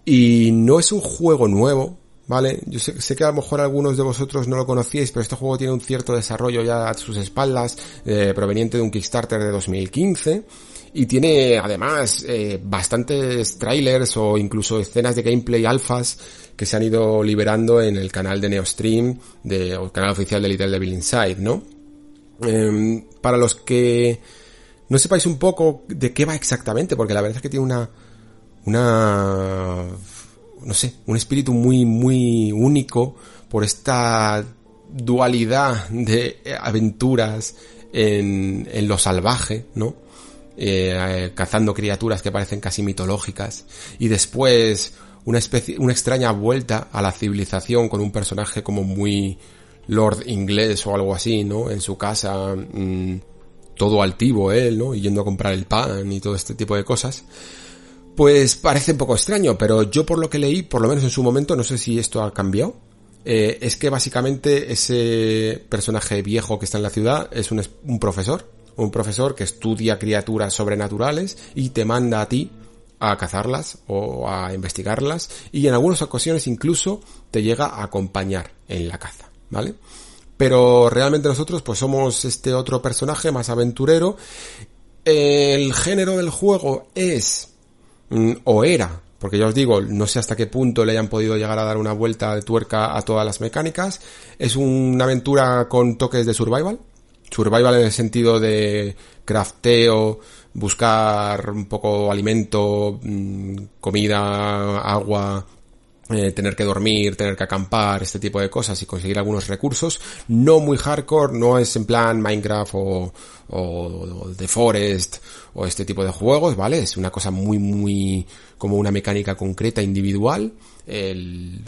y no es un juego nuevo, ¿vale? Yo sé, que a lo mejor algunos de vosotros no lo conocíais, pero este juego tiene un cierto desarrollo ya a sus espaldas, eh, proveniente de un Kickstarter de 2015. Y tiene además eh, bastantes trailers o incluso escenas de gameplay alfas que se han ido liberando en el canal de Neostream, de, o el canal oficial de Little Devil Inside, ¿no? Em, para los que no sepáis un poco de qué va exactamente, porque la verdad es que tiene una, una, no sé, un espíritu muy, muy único por esta dualidad de aventuras en, en lo salvaje, ¿no? Eh, cazando criaturas que parecen casi mitológicas y después una especie, una extraña vuelta a la civilización con un personaje como muy lord inglés o algo así, ¿no? En su casa, mm, todo altivo él, ¿no? Y yendo a comprar el pan y todo este tipo de cosas. Pues parece un poco extraño, pero yo por lo que leí, por lo menos en su momento, no sé si esto ha cambiado, eh, es que básicamente ese personaje viejo que está en la ciudad es un, profesor, un profesor que estudia criaturas sobrenaturales y te manda a ti a cazarlas o a investigarlas y en algunas ocasiones incluso te llega a acompañar en la caza, ¿vale? Pero realmente nosotros pues somos este otro personaje más aventurero. El género del juego es o era, porque ya os digo, no sé hasta qué punto le hayan podido llegar a dar una vuelta de tuerca a todas las mecánicas. Es una aventura con toques de survival, survival en el sentido de crafteo, buscar un poco alimento, mm, comida, agua, eh, tener que dormir, tener que acampar, este tipo de cosas y conseguir algunos recursos. No muy hardcore, no es en plan Minecraft o, o, The Forest o este tipo de juegos, ¿vale? Es una cosa muy, muy como una mecánica concreta, individual. El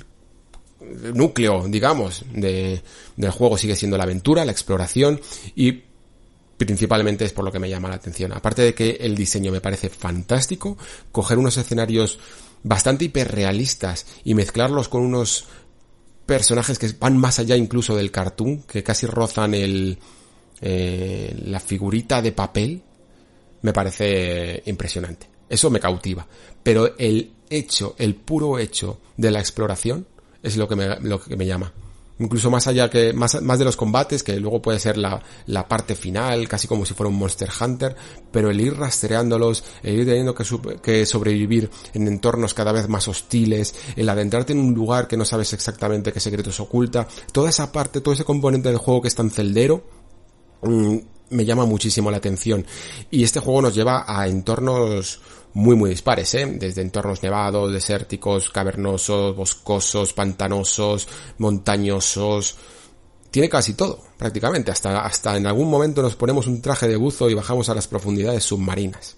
núcleo, digamos, de, del juego sigue siendo la aventura, la exploración y principalmente es por lo que me llama la atención. Aparte de que el diseño me parece fantástico, coger unos escenarios bastante hiperrealistas y mezclarlos con unos personajes que van más allá incluso del cartoon, que casi rozan el, eh, la figurita de papel, me parece impresionante. Eso me cautiva. Pero el hecho, el puro hecho de la exploración es lo que me, lo que me llama incluso más allá que más, más de los combates que luego puede ser la, la parte final casi como si fuera un Monster Hunter pero el ir rastreándolos el ir teniendo que, que sobrevivir en entornos cada vez más hostiles el adentrarte en un lugar que no sabes exactamente qué secretos oculta toda esa parte todo ese componente del juego que es tan celdero mm, me llama muchísimo la atención. Y este juego nos lleva a entornos muy muy dispares, ¿eh? desde entornos nevados, desérticos, cavernosos, boscosos, pantanosos, montañosos. Tiene casi todo, prácticamente. Hasta, hasta en algún momento nos ponemos un traje de buzo y bajamos a las profundidades submarinas.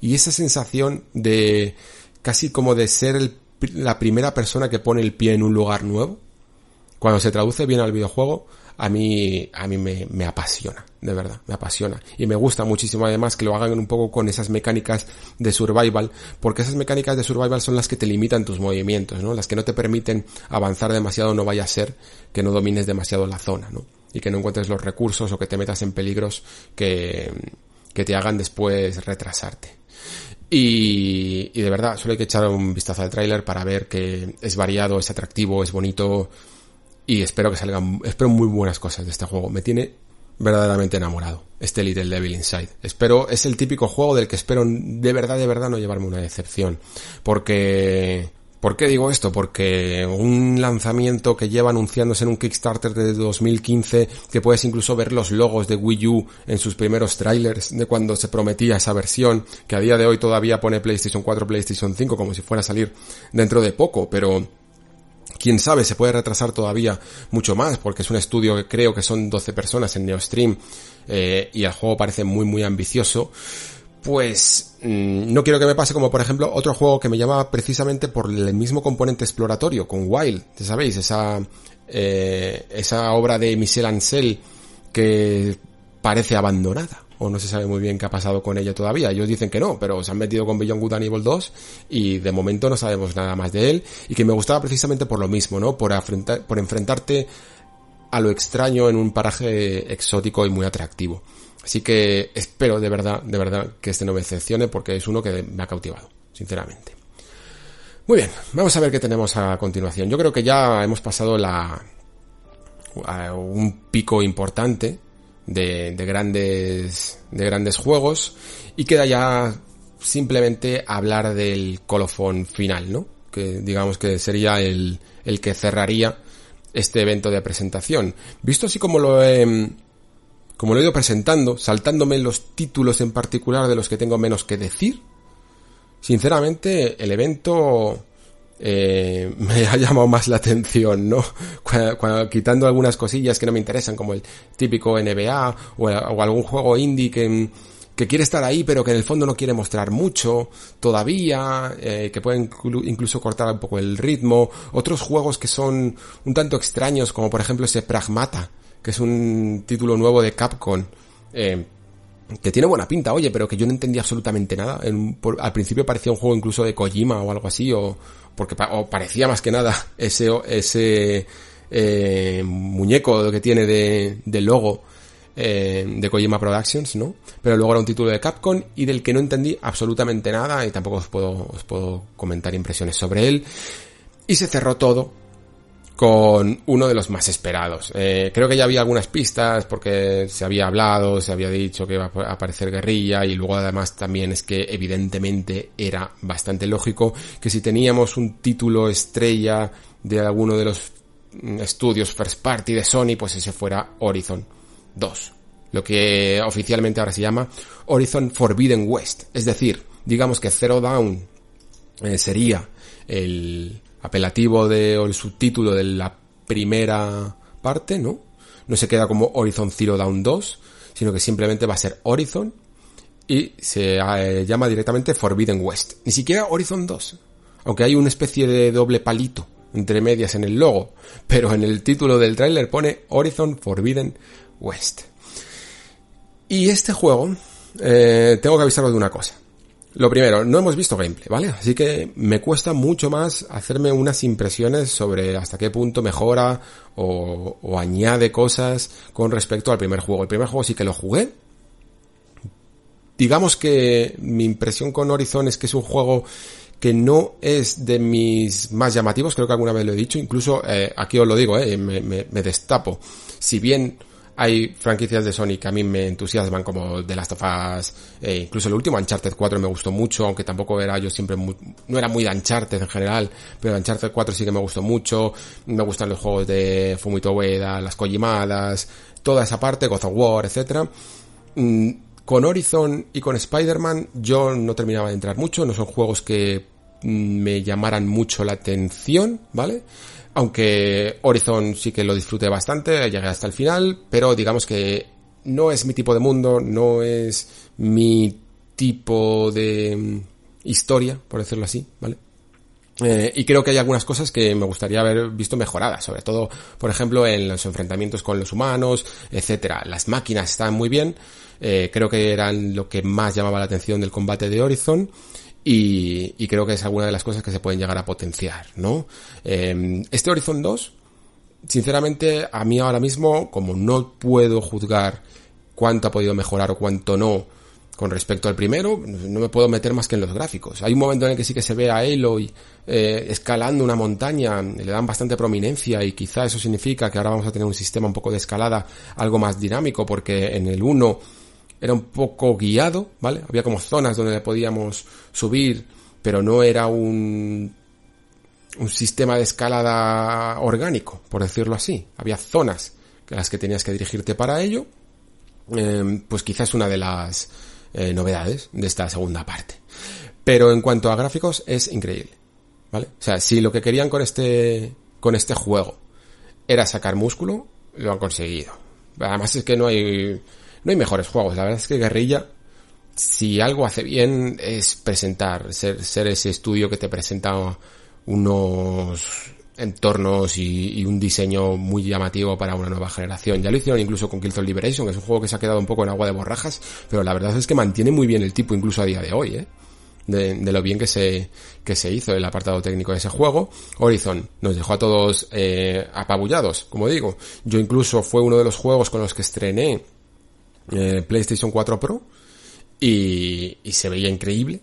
Y esa sensación de casi como de ser la primera persona que pone el pie en un lugar nuevo, cuando se traduce bien al videojuego, a mí, a mí me, me, apasiona, de verdad, me apasiona. Y me gusta muchísimo además que lo hagan un poco con esas mecánicas de survival, porque esas mecánicas de survival son las que te limitan tus movimientos, ¿no? Las que no te permiten avanzar demasiado, no vaya a ser que no domines demasiado la zona, ¿no? Y que no encuentres los recursos o que te metas en peligros que, que te hagan después retrasarte. Y, y de verdad, solo hay que echar un vistazo al tráiler para ver que es variado, es atractivo, es bonito, y espero que salgan, espero muy buenas cosas de este juego. Me tiene verdaderamente enamorado este Little Devil Inside. Espero, es el típico juego del que espero de verdad, de verdad no llevarme una decepción. Porque, ¿por qué digo esto? Porque un lanzamiento que lleva anunciándose en un Kickstarter de 2015, que puedes incluso ver los logos de Wii U en sus primeros trailers de cuando se prometía esa versión, que a día de hoy todavía pone PlayStation 4, PlayStation 5 como si fuera a salir dentro de poco, pero quién sabe, se puede retrasar todavía mucho más, porque es un estudio que creo que son 12 personas en Neostream, eh, y el juego parece muy muy ambicioso, pues mm, no quiero que me pase como por ejemplo otro juego que me llama precisamente por el mismo componente exploratorio, con Wild, ya sabéis, esa, eh, esa obra de Michel Ancel que parece abandonada o no se sabe muy bien qué ha pasado con ella todavía. Ellos dicen que no, pero se han metido con Beyond Good and Evil 2 y de momento no sabemos nada más de él y que me gustaba precisamente por lo mismo, ¿no? Por, por enfrentarte a lo extraño en un paraje exótico y muy atractivo. Así que espero de verdad, de verdad que este no me decepcione porque es uno que me ha cautivado, sinceramente. Muy bien, vamos a ver qué tenemos a continuación. Yo creo que ya hemos pasado la un pico importante de, grandes, de grandes juegos y queda ya simplemente hablar del colofón final, ¿no? Que digamos que sería el, el que cerraría este evento de presentación. Visto así como lo he, como lo he ido presentando, saltándome los títulos en particular de los que tengo menos que decir, sinceramente el evento eh, me ha llamado más la atención, ¿no? quitando algunas cosillas que no me interesan, como el típico NBA o, algún juego indie que, que, quiere estar ahí, pero que en el fondo no quiere mostrar mucho todavía, eh, que puede incluso cortar un poco el ritmo. Otros juegos que son un tanto extraños, como por ejemplo ese Pragmata, que es un título nuevo de Capcom. Eh, que tiene buena pinta, oye, pero que yo no entendía absolutamente nada. al principio parecía un juego incluso de Kojima o algo así, o porque parecía más que nada ese ese eh, muñeco que tiene de, de logo eh, de Kojima Productions, ¿no? Pero luego era un título de Capcom y del que no entendí absolutamente nada y tampoco os puedo os puedo comentar impresiones sobre él. Y se cerró todo con uno de los más esperados. Eh, creo que ya había algunas pistas porque se había hablado, se había dicho que iba a aparecer guerrilla y luego además también es que evidentemente era bastante lógico que si teníamos un título estrella de alguno de los estudios first party de Sony, pues ese fuera Horizon 2. Lo que oficialmente ahora se llama Horizon Forbidden West. Es decir, digamos que Zero Down eh, sería el, apelativo de, o el subtítulo de la primera parte, ¿no? No se queda como Horizon Zero Dawn 2, sino que simplemente va a ser Horizon y se eh, llama directamente Forbidden West. Ni siquiera Horizon 2, aunque hay una especie de doble palito entre medias en el logo, pero en el título del tráiler pone Horizon Forbidden West. Y este juego, eh, tengo que avisaros de una cosa. Lo primero, no hemos visto gameplay, ¿vale? Así que me cuesta mucho más hacerme unas impresiones sobre hasta qué punto mejora o, añade cosas con respecto al primer juego. El primer juego sí que lo jugué. Digamos que mi impresión con Horizon es que es un juego que no es de mis más llamativos, creo que alguna vez lo he dicho, incluso eh, aquí os lo digo, eh, me, me destapo. Si bien hay franquicias de Sony que a mí me entusiasman como The Last of Us, eh, incluso el último Uncharted 4 me gustó mucho, aunque tampoco era yo siempre muy, no era muy de Uncharted en general, pero Uncharted 4 sí que me gustó mucho, me gustan los juegos de Fumito Ueda, las Kojimadas, toda esa parte, God of War, etcétera. Mm, con Horizon y con Spider-Man yo no terminaba de entrar mucho, no son juegos que mm, me llamaran mucho la atención, ¿vale? Aunque Horizon sí que lo disfruté bastante, llegué hasta el final, pero digamos que no es mi tipo de mundo, no es mi tipo de mm, historia, por decirlo así, ¿vale? Eh, y creo que hay algunas cosas que me gustaría haber visto mejoradas, sobre todo, por ejemplo, en los enfrentamientos con los humanos, etcétera. Las máquinas están muy bien, eh, creo que eran lo que más llamaba la atención del combate de Horizon. Y, creo que es alguna de las cosas que se pueden llegar a potenciar, ¿no? Em, este Horizon 2, sinceramente, a mí ahora mismo, como no puedo juzgar cuánto ha podido mejorar o cuánto no con respecto al primero, no me puedo meter más que en los gráficos. Hay un momento en el que sí que se ve a Aloy eh, escalando una montaña, le dan bastante prominencia y quizá eso significa que ahora vamos a tener un sistema un poco de escalada algo más dinámico porque en el 1 era un poco guiado, ¿vale? Había como zonas donde podíamos subir, pero no era un, un sistema de escalada orgánico, por decirlo así. Había zonas en las que tenías que dirigirte para ello. Em, pues quizás una de las eh, novedades de esta segunda parte. Pero en cuanto a gráficos es increíble, ¿vale? O sea, si lo que querían con este con este juego era sacar músculo, lo han conseguido. Además es que no hay no hay mejores juegos. La verdad es que Guerrilla, si algo hace bien, es presentar, ser, ese estudio que te presenta unos entornos y, un diseño muy llamativo para una nueva generación. Ya lo hicieron incluso con Killzone Liberation, que es un juego que se ha quedado un poco en agua de borrajas, pero la verdad es que mantiene muy bien el tipo incluso a día de hoy, ¿eh? De, lo bien que se, que se hizo el apartado técnico de ese juego. Horizon nos dejó a todos eh, apabullados, como digo. Yo incluso fue uno de los juegos con los que estrené eh, PlayStation 4 Pro y, y se veía increíble.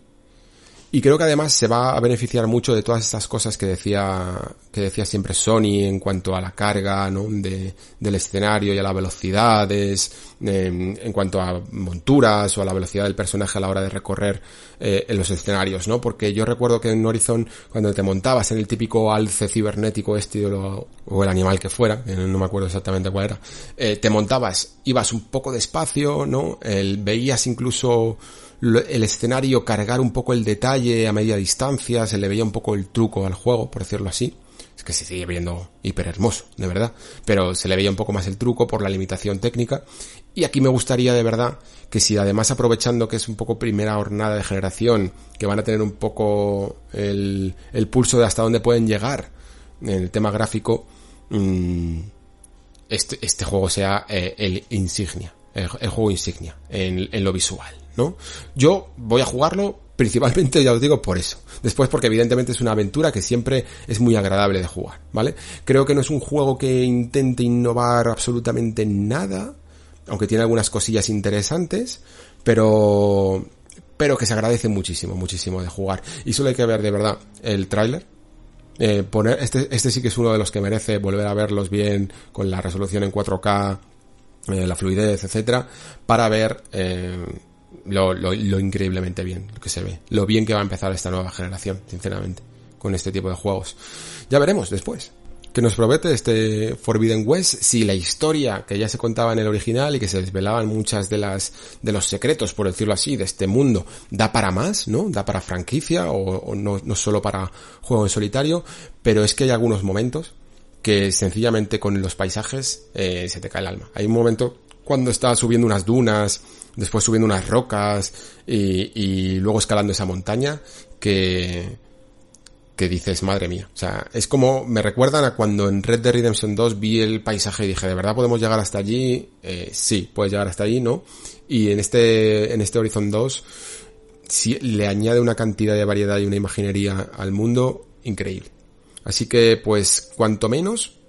Y creo que además se va a beneficiar mucho de todas estas cosas que decía, que decía siempre Sony en cuanto a la carga, ¿no? De, del escenario y a las velocidades, en cuanto a monturas o a la velocidad del personaje a la hora de recorrer eh, en los escenarios, ¿no? Porque yo recuerdo que en Horizon, cuando te montabas en el típico alce cibernético este o, el animal que fuera, no me acuerdo exactamente cuál era, eh, te montabas, ibas un poco despacio, ¿no? El, veías incluso el escenario cargar un poco el detalle a media distancia, se le veía un poco el truco al juego, por decirlo así. Es que se sigue viendo hiper hermoso, de verdad. Pero se le veía un poco más el truco por la limitación técnica. Y aquí me gustaría de verdad que si además aprovechando que es un poco primera jornada de generación, que van a tener un poco el, el pulso de hasta dónde pueden llegar en el tema gráfico, mmm, este, este juego sea eh, el insignia, el, juego insignia en, lo visual, ¿no? Yo voy a jugarlo principalmente, ya os digo, por eso. Después porque evidentemente es una aventura que siempre es muy agradable de jugar, ¿vale? Creo que no es un juego que intente innovar absolutamente nada, aunque tiene algunas cosillas interesantes, pero pero que se agradece muchísimo, muchísimo de jugar. Y solo hay que ver de verdad el tráiler, eh, poner, este, este sí que es uno de los que merece volver a verlos bien con la resolución en 4K, eh, la fluidez, etcétera, para ver eh, lo, lo, lo, increíblemente bien que se ve, lo bien que va a empezar esta nueva generación, sinceramente, con este tipo de juegos. Ya veremos después. Que nos promete este Forbidden West si la historia que ya se contaba en el original y que se desvelaban muchas de las de los secretos por decirlo así de este mundo da para más no da para franquicia o, no, no solo para juego en solitario pero es que hay algunos momentos que sencillamente con los paisajes eh, se te cae el alma. Hay un momento cuando estás subiendo unas dunas después subiendo unas rocas y, y luego escalando esa montaña que que dices, madre mía. O sea, es como, me recuerdan a cuando en Red Dead Redemption 2 vi el paisaje y dije, ¿de verdad podemos llegar hasta allí? Eh, sí, puedes llegar hasta allí, ¿no? Y en este, en este Horizon 2, sí, le añade una cantidad de variedad y una imaginería al mundo increíble. Así que, pues, cuanto menos,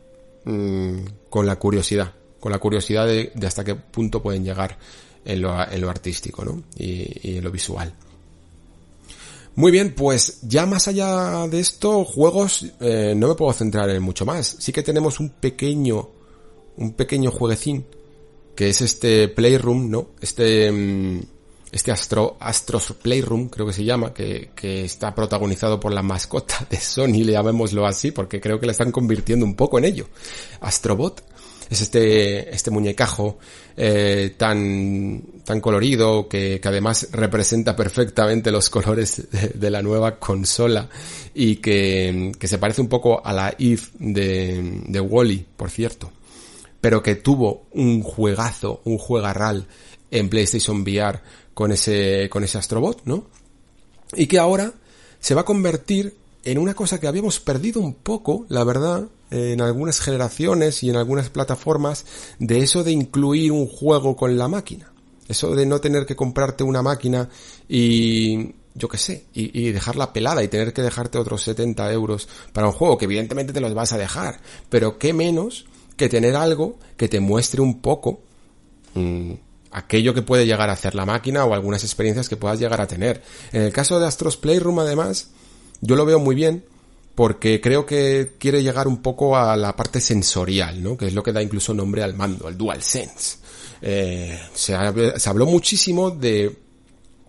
mmm, con la curiosidad, con la curiosidad de, hasta qué punto pueden llegar en lo, en lo artístico, ¿no? Y, y en lo visual. Muy bien, pues ya más allá de esto, juegos, eh, no me puedo centrar en mucho más. Sí que tenemos un pequeño, un pequeño jueguecín, que es este Playroom, ¿no? Este, mm, este Astro, Astros Playroom, creo que se llama, que, que está protagonizado por la mascota de Sony, le llamémoslo así, porque creo que la están convirtiendo un poco en ello. Astrobot es este, este muñecajo eh, tan, tan colorido que, que, además representa perfectamente los colores de, la nueva consola y que, que, se parece un poco a la Eve de, de Wally, por cierto, pero que tuvo un juegazo, un juegarral en PlayStation VR con ese, con ese Astrobot, ¿no? Y que ahora se va a convertir en una cosa que habíamos perdido un poco, la verdad, en algunas generaciones y en algunas plataformas de eso de incluir un juego con la máquina. Eso de no tener que comprarte una máquina y yo qué sé, y, dejarla pelada y tener que dejarte otros 70 euros para un juego, que evidentemente te los vas a dejar, pero qué menos que tener algo que te muestre un poco mmm, aquello que puede llegar a hacer la máquina o algunas experiencias que puedas llegar a tener. En el caso de Astros Playroom además, yo lo veo muy bien, porque creo que quiere llegar un poco a la parte sensorial, ¿no? Que es lo que da incluso nombre al mando, al DualSense. Eh, se, se habló muchísimo de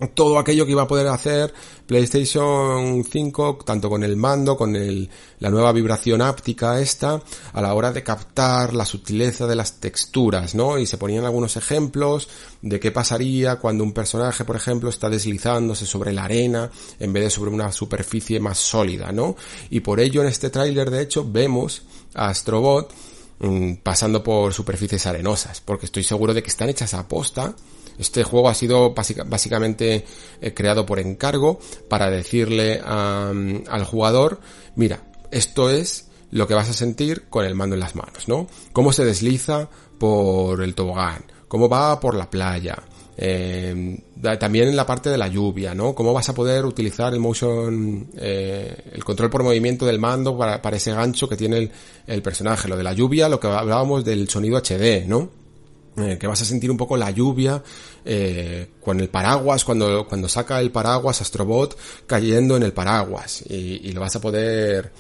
todo aquello que iba a poder hacer PlayStation 5, tanto con el mando, con el, la nueva vibración áptica esta, a la hora de captar la sutileza de las texturas, ¿no? Y se ponían algunos ejemplos de qué pasaría cuando un personaje, por ejemplo, está deslizándose sobre la arena en vez de sobre una superficie más sólida, ¿no? Y por ello en este tráiler, de hecho, vemos a Astrobot mmm, pasando por superficies arenosas, porque estoy seguro de que están hechas a posta este juego ha sido básicamente eh, creado por encargo para decirle a, al jugador, mira, esto es lo que vas a sentir con el mando en las manos, ¿no? Cómo se desliza por el tobogán, cómo va por la playa, eh, también en la parte de la lluvia, ¿no? Cómo vas a poder utilizar el motion, eh, el control por movimiento del mando para, para ese gancho que tiene el, el, personaje. Lo de la lluvia, lo que hablábamos del sonido HD, ¿no? Eh, que vas a sentir un poco la lluvia eh, con el paraguas, cuando, cuando saca el paraguas Astrobot cayendo en el paraguas y, y, lo vas a poder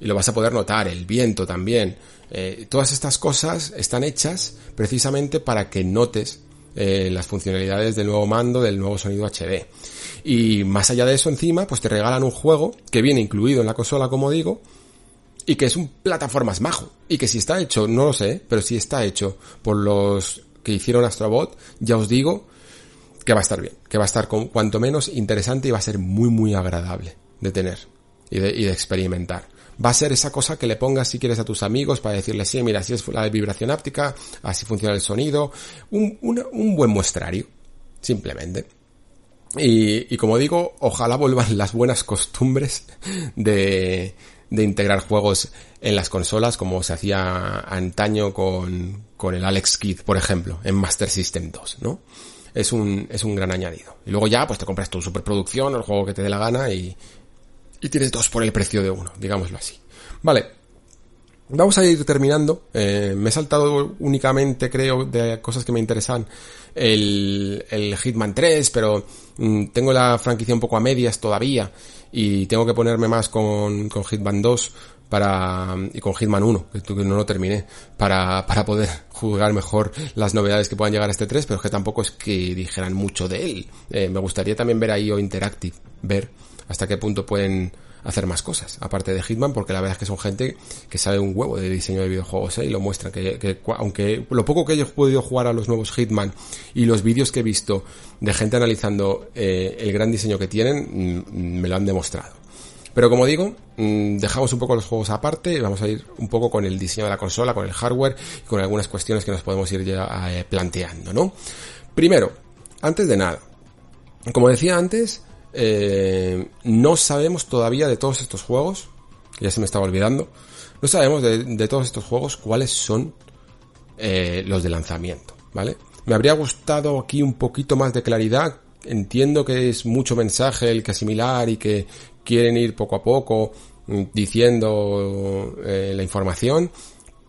y lo vas a poder notar, el viento también. Eh, todas estas cosas están hechas precisamente para que notes eh, las funcionalidades del nuevo mando, del nuevo sonido HD. Y más allá de eso encima, pues te regalan un juego que viene incluido en la consola, como digo, y que es un plataformas majo. Y que si está hecho, no lo sé, pero si está hecho por los que hicieron Astrobot, ya os digo que va a estar bien, que va a estar con, cuanto menos interesante y va a ser muy muy agradable de tener y de, experimentar va a ser esa cosa que le pongas si quieres a tus amigos para decirles, sí, mira, así es la vibración áptica, así funciona el sonido, un, un buen muestrario, simplemente. Y, y, como digo, ojalá vuelvan las buenas costumbres de, de integrar juegos en las consolas como se hacía antaño con, con el Alex Kidd, por ejemplo, en Master System 2, ¿no? Es un, es un gran añadido. Y luego ya, pues te compras tu superproducción, el juego que te dé la gana y, y tienes dos por el precio de uno, digámoslo así. Vale. Vamos a ir terminando. Eh, me he saltado únicamente, creo, de cosas que me interesan el, el Hitman 3, pero mm, tengo la franquicia un poco a medias todavía y tengo que ponerme más con, con Hitman 2 para y con Hitman 1, que no lo terminé, para, para poder jugar mejor las novedades que puedan llegar a este 3, pero que tampoco es que dijeran mucho de él. Eh, me gustaría también ver ahí o Interactive, ver hasta qué punto pueden hacer más cosas, aparte de Hitman, porque la verdad es que son gente que sabe un huevo de diseño de videojuegos ¿eh? y lo muestran, que, aunque lo poco que yo he podido jugar a los nuevos Hitman y los vídeos que he visto de gente analizando eh, el gran diseño que tienen, mm, me lo han demostrado. Pero como digo, mm, dejamos un poco los juegos aparte y vamos a ir un poco con el diseño de la consola, con el hardware y con algunas cuestiones que nos podemos ir ya eh, planteando, ¿no? Primero, antes de nada, como decía antes, eh, no sabemos todavía de todos estos juegos, ya se me estaba olvidando, no sabemos de, todos estos juegos cuáles son eh, los de lanzamiento, ¿vale? Me habría gustado aquí un poquito más de claridad. Entiendo que es mucho mensaje el que asimilar y que quieren ir poco a poco mm, diciendo eh, la información,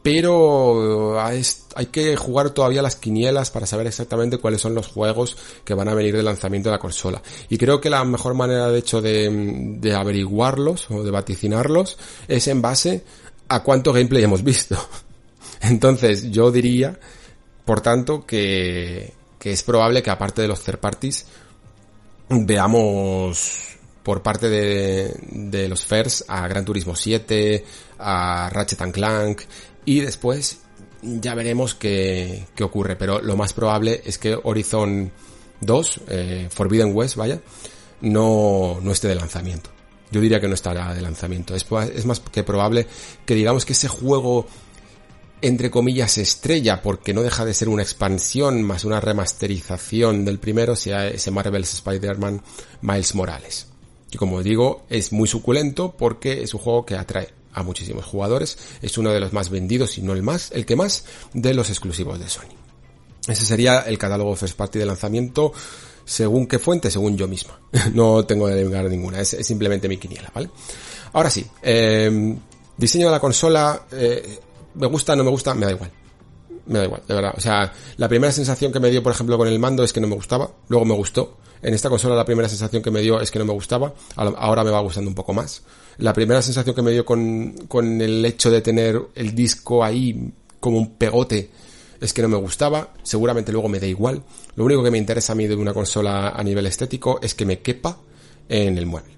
pero hay que jugar todavía las quinielas para saber exactamente cuáles son los juegos que van a venir del lanzamiento de la consola. Y creo que la mejor manera de hecho de, averiguarlos o de vaticinarlos es en base a cuánto gameplay hemos visto. Entonces yo diría, por tanto, que, que es probable que aparte de los third parties veamos por parte de, de los FERS a Gran Turismo 7, a Ratchet Clank y después ya veremos qué, qué ocurre, pero lo más probable es que Horizon 2, eh, Forbidden West, vaya, no, no esté de lanzamiento. Yo diría que no estará de lanzamiento. Es, es más que probable que digamos que ese juego, entre comillas, estrella, porque no deja de ser una expansión más una remasterización del primero, sea ese Marvel's Spider-Man Miles Morales. Y como digo, es muy suculento porque es un juego que atrae a muchísimos jugadores. Es uno de los más vendidos, si no el más, el que más, de los exclusivos de Sony. Ese sería el catálogo First Party de lanzamiento, según qué fuente, según yo misma. no tengo de negar ninguna, es, simplemente mi quiniela, ¿vale? Ahora sí, eh, diseño de la consola, eh, me gusta, no me gusta, me da igual. Me da igual, de verdad. O sea, la primera sensación que me dio, por ejemplo, con el mando es que no me gustaba, luego me gustó. En esta consola la primera sensación que me dio es que no me gustaba, ahora me va gustando un poco más. La primera sensación que me dio con, con el hecho de tener el disco ahí como un pegote es que no me gustaba, seguramente luego me da igual. Lo único que me interesa a mí de una consola a nivel estético es que me quepa en el mueble.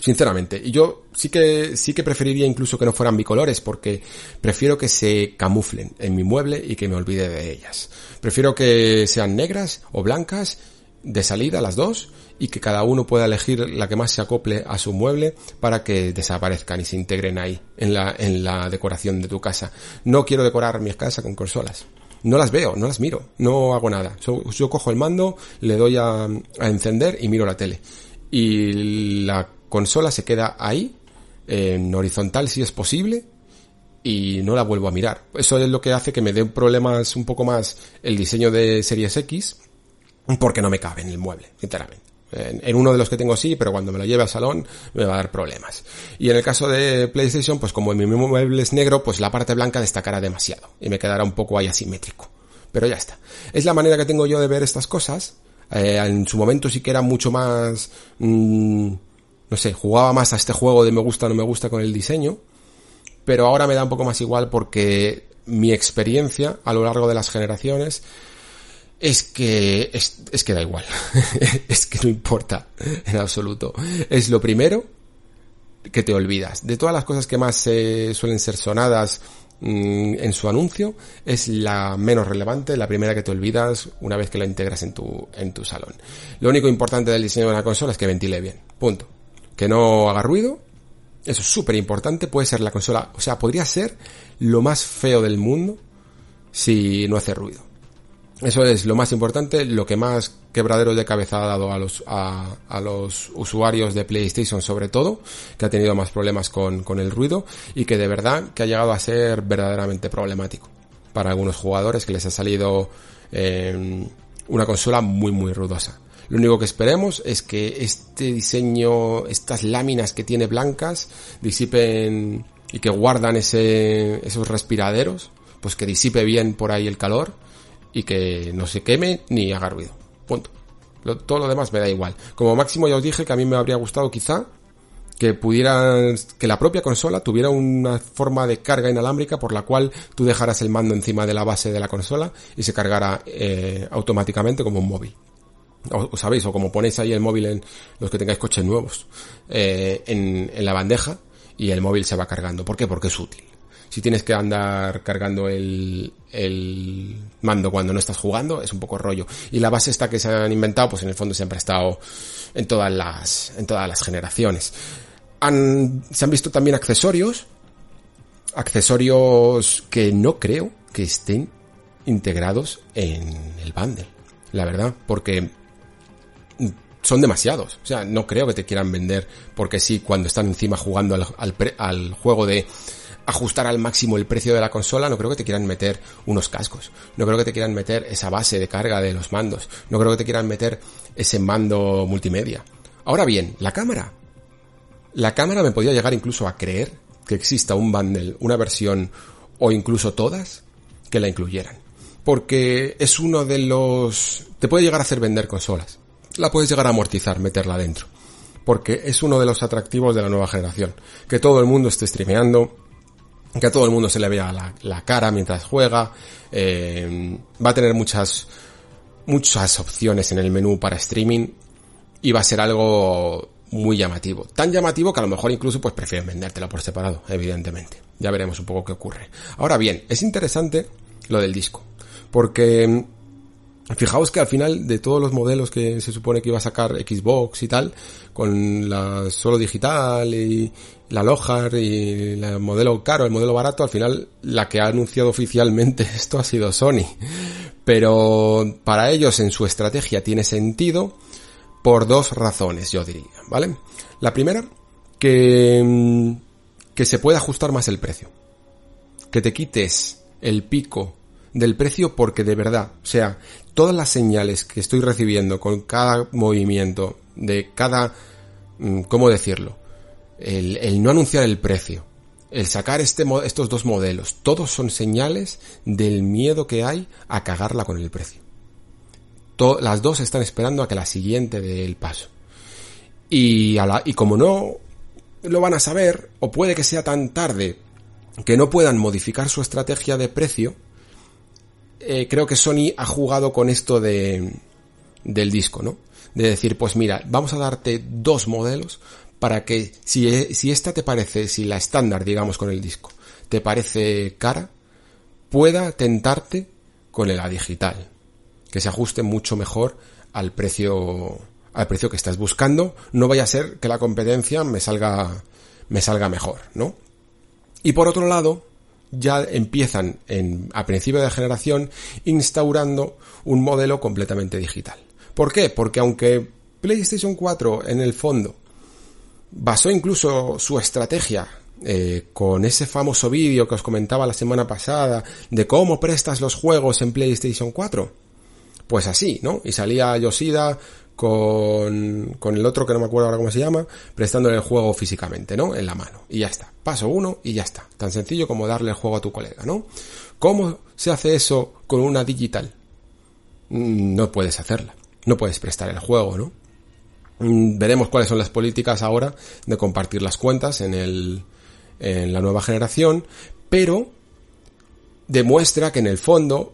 Sinceramente, y yo sí que sí que preferiría incluso que no fueran bicolores porque prefiero que se camuflen en mi mueble y que me olvide de ellas. Prefiero que sean negras o blancas de salida las dos y que cada uno pueda elegir la que más se acople a su mueble para que desaparezcan y se integren ahí en la, en la decoración de tu casa. No quiero decorar mi casa con consolas. No las veo, no las miro, no hago nada. Yo, cojo el mando, le doy a, a, encender y miro la tele. Y la consola se queda ahí, en horizontal si es posible, y no la vuelvo a mirar. Eso es lo que hace que me dé problemas un poco más el diseño de Series X, porque no me cabe en el mueble, sinceramente. En, uno de los que tengo sí, pero cuando me lo lleve al salón me va a dar problemas. Y en el caso de PlayStation, pues como mi mueble es negro, pues la parte blanca destacará demasiado y me quedará un poco ahí asimétrico. Pero ya está. Es la manera que tengo yo de ver estas cosas. Eh, en su momento sí que era mucho más... Mmm, no sé, jugaba más a este juego de me gusta o no me gusta con el diseño. Pero ahora me da un poco más igual porque mi experiencia a lo largo de las generaciones es que es, que da igual. es que no importa en absoluto. Es lo primero que te olvidas. De todas las cosas que más suelen ser sonadas mm, en su anuncio es la menos relevante, la primera que te olvidas una vez que la integras en tu, en tu salón. Lo único importante del diseño de una consola es que ventile bien. Punto. Que no haga ruido. Eso es súper importante. Puede ser la consola, o sea, podría ser lo más feo del mundo si no hace ruido. Eso es lo más importante, lo que más quebradero de cabeza ha dado a los, a, a, los usuarios de PlayStation sobre todo, que ha tenido más problemas con, con el ruido y que de verdad que ha llegado a ser verdaderamente problemático para algunos jugadores que les ha salido eh, una consola muy muy ruidosa. Lo único que esperemos es que este diseño, estas láminas que tiene blancas, disipen y que guardan ese, esos respiraderos, pues que disipe bien por ahí el calor y que no se queme ni haga ruido. Punto. todo lo demás me da igual. Como máximo ya os dije que a mí me habría gustado quizá que pudieran, que la propia consola tuviera una forma de carga inalámbrica por la cual tú dejaras el mando encima de la base de la consola y se cargara eh, automáticamente como un móvil. O, sabéis, o como ponéis ahí el móvil en los que tengáis coches nuevos, eh, en, en la bandeja y el móvil se va cargando. ¿Por qué? Porque es útil si tienes que andar cargando el, el mando cuando no estás jugando, es un poco rollo. Y la base esta que se han inventado, pues en el fondo siempre ha estado en todas las, en todas las generaciones. Han, se han visto también accesorios, accesorios que no creo que estén integrados en el bundle, la verdad, porque son demasiados. O sea, no creo que te quieran vender porque sí, cuando están encima jugando al, al, al juego de ajustar al máximo el precio de la consola, no creo que te quieran meter unos cascos, no creo que te quieran meter esa base de carga de los mandos, no creo que te quieran meter ese mando multimedia. Ahora bien, la cámara. La cámara me podía llegar incluso a creer que exista un bundle, una versión o incluso todas que la incluyeran. Porque es uno de los... te puede llegar a hacer vender consolas. La puedes llegar a amortizar, meterla dentro. Porque es uno de los atractivos de la nueva generación. Que todo el mundo esté streameando, que a todo el mundo se le vea la, cara mientras juega, eh, va a tener muchas, muchas opciones en el menú para streaming y va a ser algo muy llamativo. Tan llamativo que a lo mejor incluso pues prefieren vendértela por separado, evidentemente. Ya veremos un poco qué ocurre. Ahora bien, es interesante lo del disco, porque Fijaos que al final de todos los modelos que se supone que iba a sacar Xbox y tal, con la solo digital y la Lohar y el modelo caro, el modelo barato, al final la que ha anunciado oficialmente esto ha sido Sony. Pero para ellos en su estrategia tiene sentido por dos razones, yo diría, ¿vale? La primera, que, que se puede ajustar más el precio. Que te quites el pico del precio porque de verdad, o sea, todas las señales que estoy recibiendo con cada movimiento, de cada, mm, ¿cómo decirlo? El, el no anunciar el precio, el sacar este, estos dos modelos, todos son señales del miedo que hay a cagarla con el precio. las dos están esperando a que la siguiente dé el paso. Y, a la, y como no lo van a saber, o puede que sea tan tarde que no puedan modificar su estrategia de precio, eh, creo que Sony ha jugado con esto de, del disco, ¿no? De decir, pues mira, vamos a darte dos modelos para que si, si esta te parece, si la estándar, digamos, con el disco, te parece cara, pueda tentarte con la digital, que se ajuste mucho mejor al precio, al precio que estás buscando, no vaya a ser que la competencia me salga, me salga mejor, ¿no? Y por otro lado, ya empiezan en, a principio de generación instaurando un modelo completamente digital. ¿Por qué? Porque aunque PlayStation 4 en el fondo basó incluso su estrategia eh, con ese famoso vídeo que os comentaba la semana pasada de cómo prestas los juegos en PlayStation 4. Pues así, ¿no? Y salía Yoshida con, con el otro que no me acuerdo ahora cómo se llama, prestándole el juego físicamente, ¿no? En la mano. Y ya está. Paso uno y ya está. Tan sencillo como darle el juego a tu colega, ¿no? ¿Cómo se hace eso con una digital? Mm, no puedes hacerla. No puedes prestar el juego, ¿no? Mm, veremos cuáles son las políticas ahora de compartir las cuentas en el, en la nueva generación, pero demuestra que en el fondo,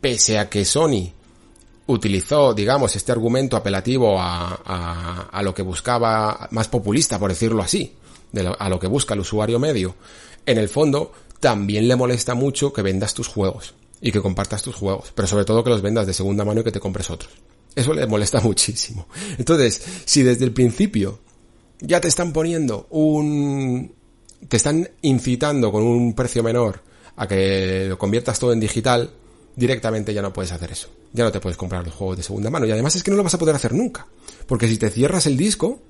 pese a que Sony utilizó, digamos, este argumento apelativo a, a, a, lo que buscaba más populista, por decirlo así, de lo, a lo que busca el usuario medio, en el fondo también le molesta mucho que vendas tus juegos y que compartas tus juegos, pero sobre todo que los vendas de segunda mano y que te compres otros. Eso le molesta muchísimo. Entonces, si desde el principio ya te están poniendo un... te están incitando con un precio menor a que lo conviertas todo en digital, directamente ya no puedes hacer eso. Ya no te puedes comprar los juegos de segunda mano. Y además es que no lo vas a poder hacer nunca. Porque si te cierras el disco,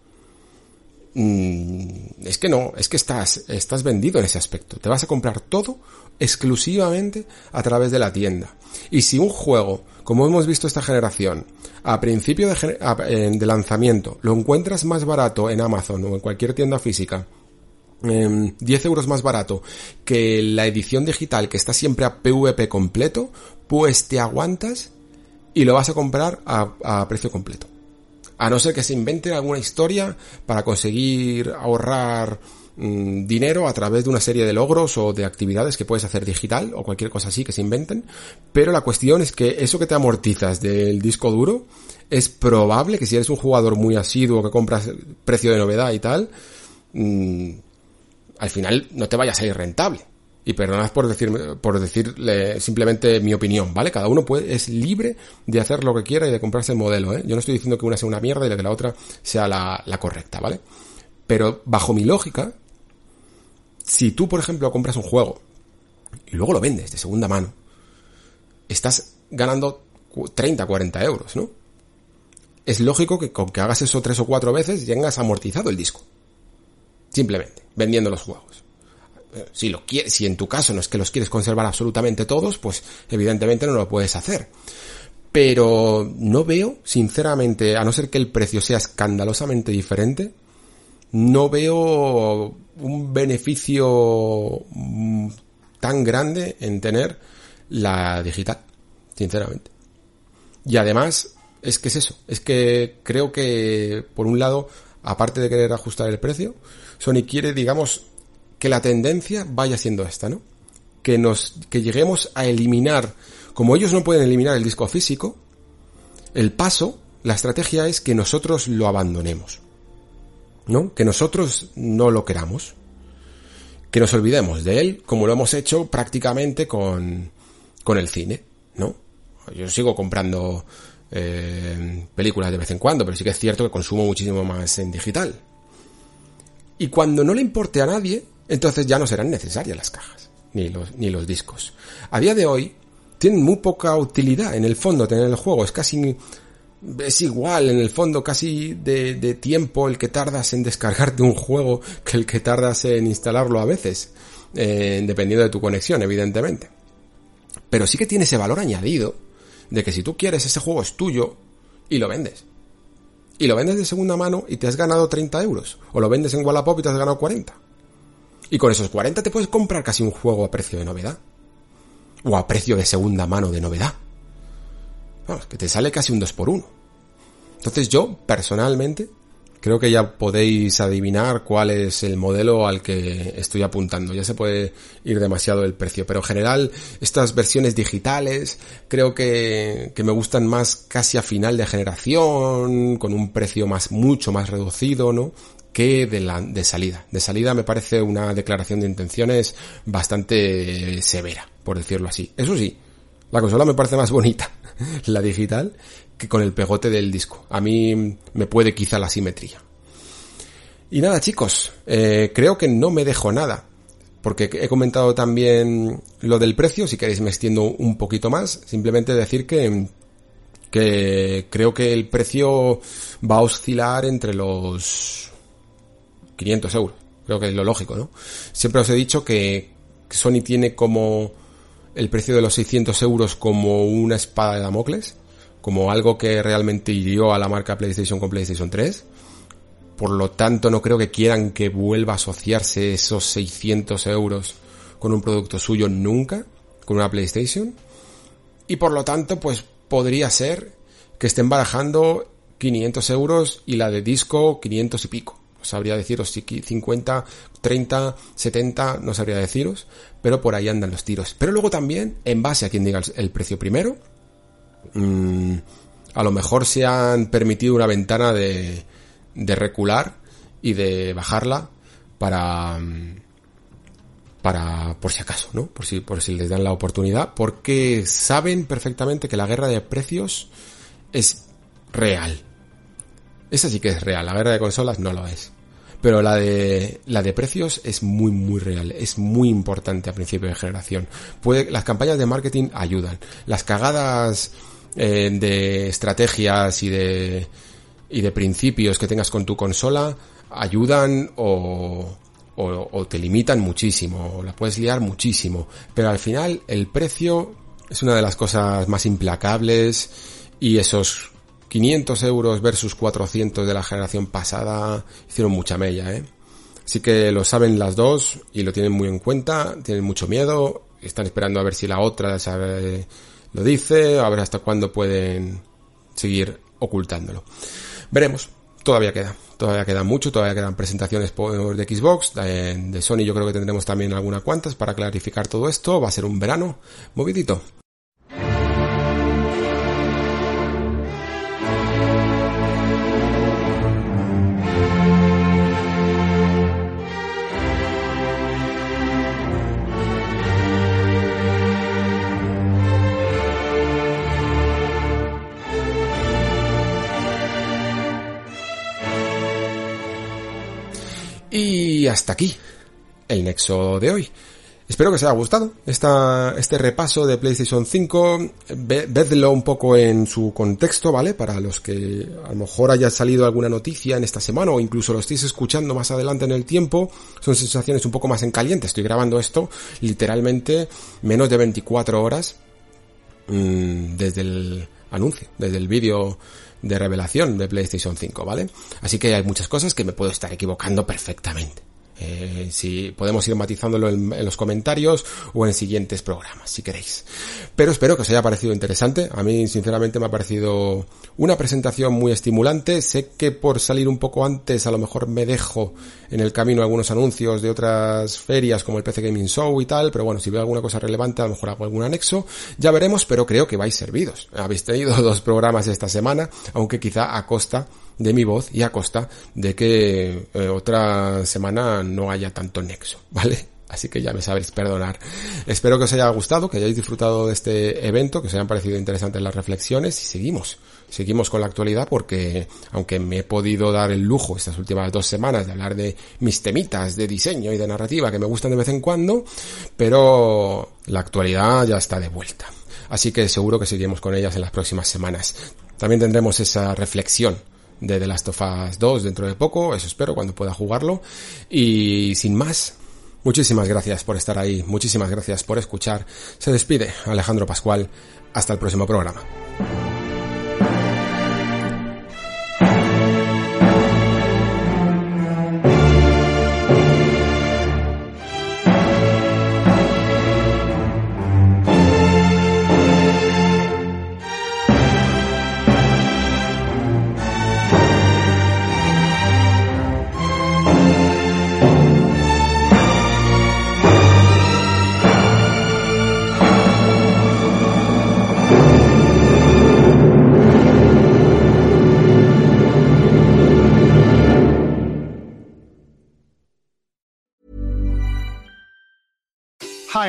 es que no, es que estás, estás vendido en ese aspecto. Te vas a comprar todo exclusivamente a través de la tienda. Y si un juego, como hemos visto esta generación, a principio de, de lanzamiento, lo encuentras más barato en Amazon o en cualquier tienda física 10 em, euros más barato que la edición digital que está siempre a PVP completo, pues te aguantas y lo vas a comprar a, precio completo. A no ser que se invente alguna historia para conseguir ahorrar mm, dinero a través de una serie de logros o de actividades que puedes hacer digital o cualquier cosa así que se inventen. Pero la cuestión es que eso que te amortizas del disco duro es probable que si eres un jugador muy asiduo que compras precio de novedad y tal, mm, al final no te vaya a salir rentable. Y perdonad por decirme, por decirle simplemente mi opinión, ¿vale? Cada uno puede, es libre de hacer lo que quiera y de comprarse el modelo, ¿eh? Yo no estoy diciendo que una sea una mierda y que la otra sea la, la correcta, ¿vale? Pero bajo mi lógica, si tú, por ejemplo, compras un juego y luego lo vendes de segunda mano, estás ganando 30, 40 euros, ¿no? Es lógico que con que hagas eso tres o cuatro veces tengas amortizado el disco. Simplemente, vendiendo los juegos. Si, lo si en tu caso no es que los quieres conservar absolutamente todos, pues evidentemente no lo puedes hacer. Pero no veo, sinceramente, a no ser que el precio sea escandalosamente diferente, no veo un beneficio mm, tan grande en tener la digital, sinceramente. Y además, es que es eso, es que creo que, por un lado, aparte de querer ajustar el precio, Sony quiere, digamos, que la tendencia vaya siendo esta, ¿no? Que nos, que lleguemos a eliminar, como ellos no pueden eliminar el disco físico, el paso, la estrategia es que nosotros lo abandonemos. ¿No? Que nosotros no lo queramos. Que nos olvidemos de él, como lo hemos hecho prácticamente con, con el cine, ¿no? Yo sigo comprando eh, películas de vez en cuando, pero sí que es cierto que consumo muchísimo más en digital. Y cuando no le importe a nadie, entonces ya no serán necesarias las cajas, ni los, ni los discos. A día de hoy, tienen muy poca utilidad en el fondo tener el juego. Es casi, es igual en el fondo casi de, tiempo el que tardas en descargarte un juego que el que tardas en instalarlo a veces, eh, dependiendo de tu conexión, evidentemente. Pero sí que tiene ese valor añadido de que si tú quieres ese juego es tuyo y lo vendes y lo vendes de segunda mano y te has ganado 30 euros. O lo vendes en Wallapop y te has ganado 40. Y con esos 40 te puedes comprar casi un juego a precio de novedad. O a precio de segunda mano de novedad. Que te sale casi un 2 por 1 Entonces yo, personalmente, creo que ya podéis adivinar cuál es el modelo al que estoy apuntando. Ya se puede ir demasiado el precio, pero en general estas versiones digitales creo que, que me gustan más casi a final de generación, con un precio más, mucho más reducido, ¿no? Que de, la, salida. De salida me parece una declaración de intenciones bastante severa, por decirlo así. Eso sí, la consola me parece más bonita, la digital, que con el pegote del disco. A mí me puede quizá la simetría. Y nada chicos, eh, creo que no me dejo nada. Porque he comentado también lo del precio, si queréis me extiendo un poquito más. Simplemente decir que, que creo que el precio va a oscilar entre los 500 euros. Creo que es lo lógico, ¿no? Siempre os he dicho que Sony tiene como el precio de los 600 euros como una espada de Damocles como algo que realmente hirió a la marca PlayStation con PlayStation 3. Por lo tanto, no creo que quieran que vuelva a asociarse esos 600 euros con un producto suyo nunca, con una PlayStation. Y por lo tanto, pues podría ser que estén barajando 500 euros y la de disco 500 y pico. Sabría deciros si 50, 30, 70, no sabría deciros, pero por ahí andan los tiros. Pero luego también, en base a quien diga el precio primero, Mm, a lo mejor se han permitido una ventana de, de recular y de bajarla para, para, por si acaso, ¿no? Por si, por si les dan la oportunidad, porque saben perfectamente que la guerra de precios es real. Esa sí que es real, la guerra de consolas no lo es. Pero la de, la de precios es muy, muy real. Es muy importante a principio de generación. Puede, las campañas de marketing ayudan. Las cagadas eh, de estrategias y de, y de principios que tengas con tu consola ayudan o, o, o te limitan muchísimo. O la puedes liar muchísimo. Pero al final el precio es una de las cosas más implacables y esos 500 euros versus 400 de la generación pasada hicieron mucha mella, ¿eh? Así que lo saben las dos y lo tienen muy en cuenta, tienen mucho miedo, están esperando a ver si la otra sabe, lo dice, a ver hasta cuándo pueden seguir ocultándolo. Veremos, todavía queda, todavía queda mucho, todavía quedan presentaciones de Xbox, de, de Sony yo creo que tendremos también algunas cuantas para clarificar todo esto, va a ser un verano movidito. Hasta aquí el nexo de hoy. Espero que os haya gustado esta, este repaso de PlayStation 5. vedlo un poco en su contexto, ¿vale? Para los que a lo mejor haya salido alguna noticia en esta semana o incluso lo estéis escuchando más adelante en el tiempo. Son sensaciones un poco más en caliente. Estoy grabando esto literalmente menos de 24 horas mmm, desde el anuncio, desde el vídeo de revelación de PlayStation 5, ¿vale? Así que hay muchas cosas que me puedo estar equivocando perfectamente. Eh, si podemos ir matizándolo en, en, los comentarios o en siguientes programas, si queréis. Pero espero que os haya parecido interesante. A mí, sinceramente, me ha parecido una presentación muy estimulante. Sé que por salir un poco antes, a lo mejor me dejo en el camino algunos anuncios de otras ferias como el PC Gaming Show y tal, pero bueno, si veo alguna cosa relevante, a lo mejor hago algún anexo. Ya veremos, pero creo que vais servidos. Habéis tenido dos programas esta semana, aunque quizá a costa de mi voz y a costa de que eh, otra semana no haya tanto nexo, ¿vale? Así que ya me sabréis perdonar. Espero que os haya gustado, que hayáis disfrutado de este evento, que os hayan parecido interesantes las reflexiones y seguimos. Seguimos con la actualidad porque, aunque me he podido dar el lujo estas últimas dos semanas de hablar de mis temitas de diseño y de narrativa que me gustan de vez en cuando, pero la actualidad ya está de vuelta. Así que seguro que seguiremos con ellas en las próximas semanas. También tendremos esa reflexión de The Last of Us 2 dentro de poco, eso espero cuando pueda jugarlo. Y sin más, muchísimas gracias por estar ahí, muchísimas gracias por escuchar. Se despide Alejandro Pascual, hasta el próximo programa.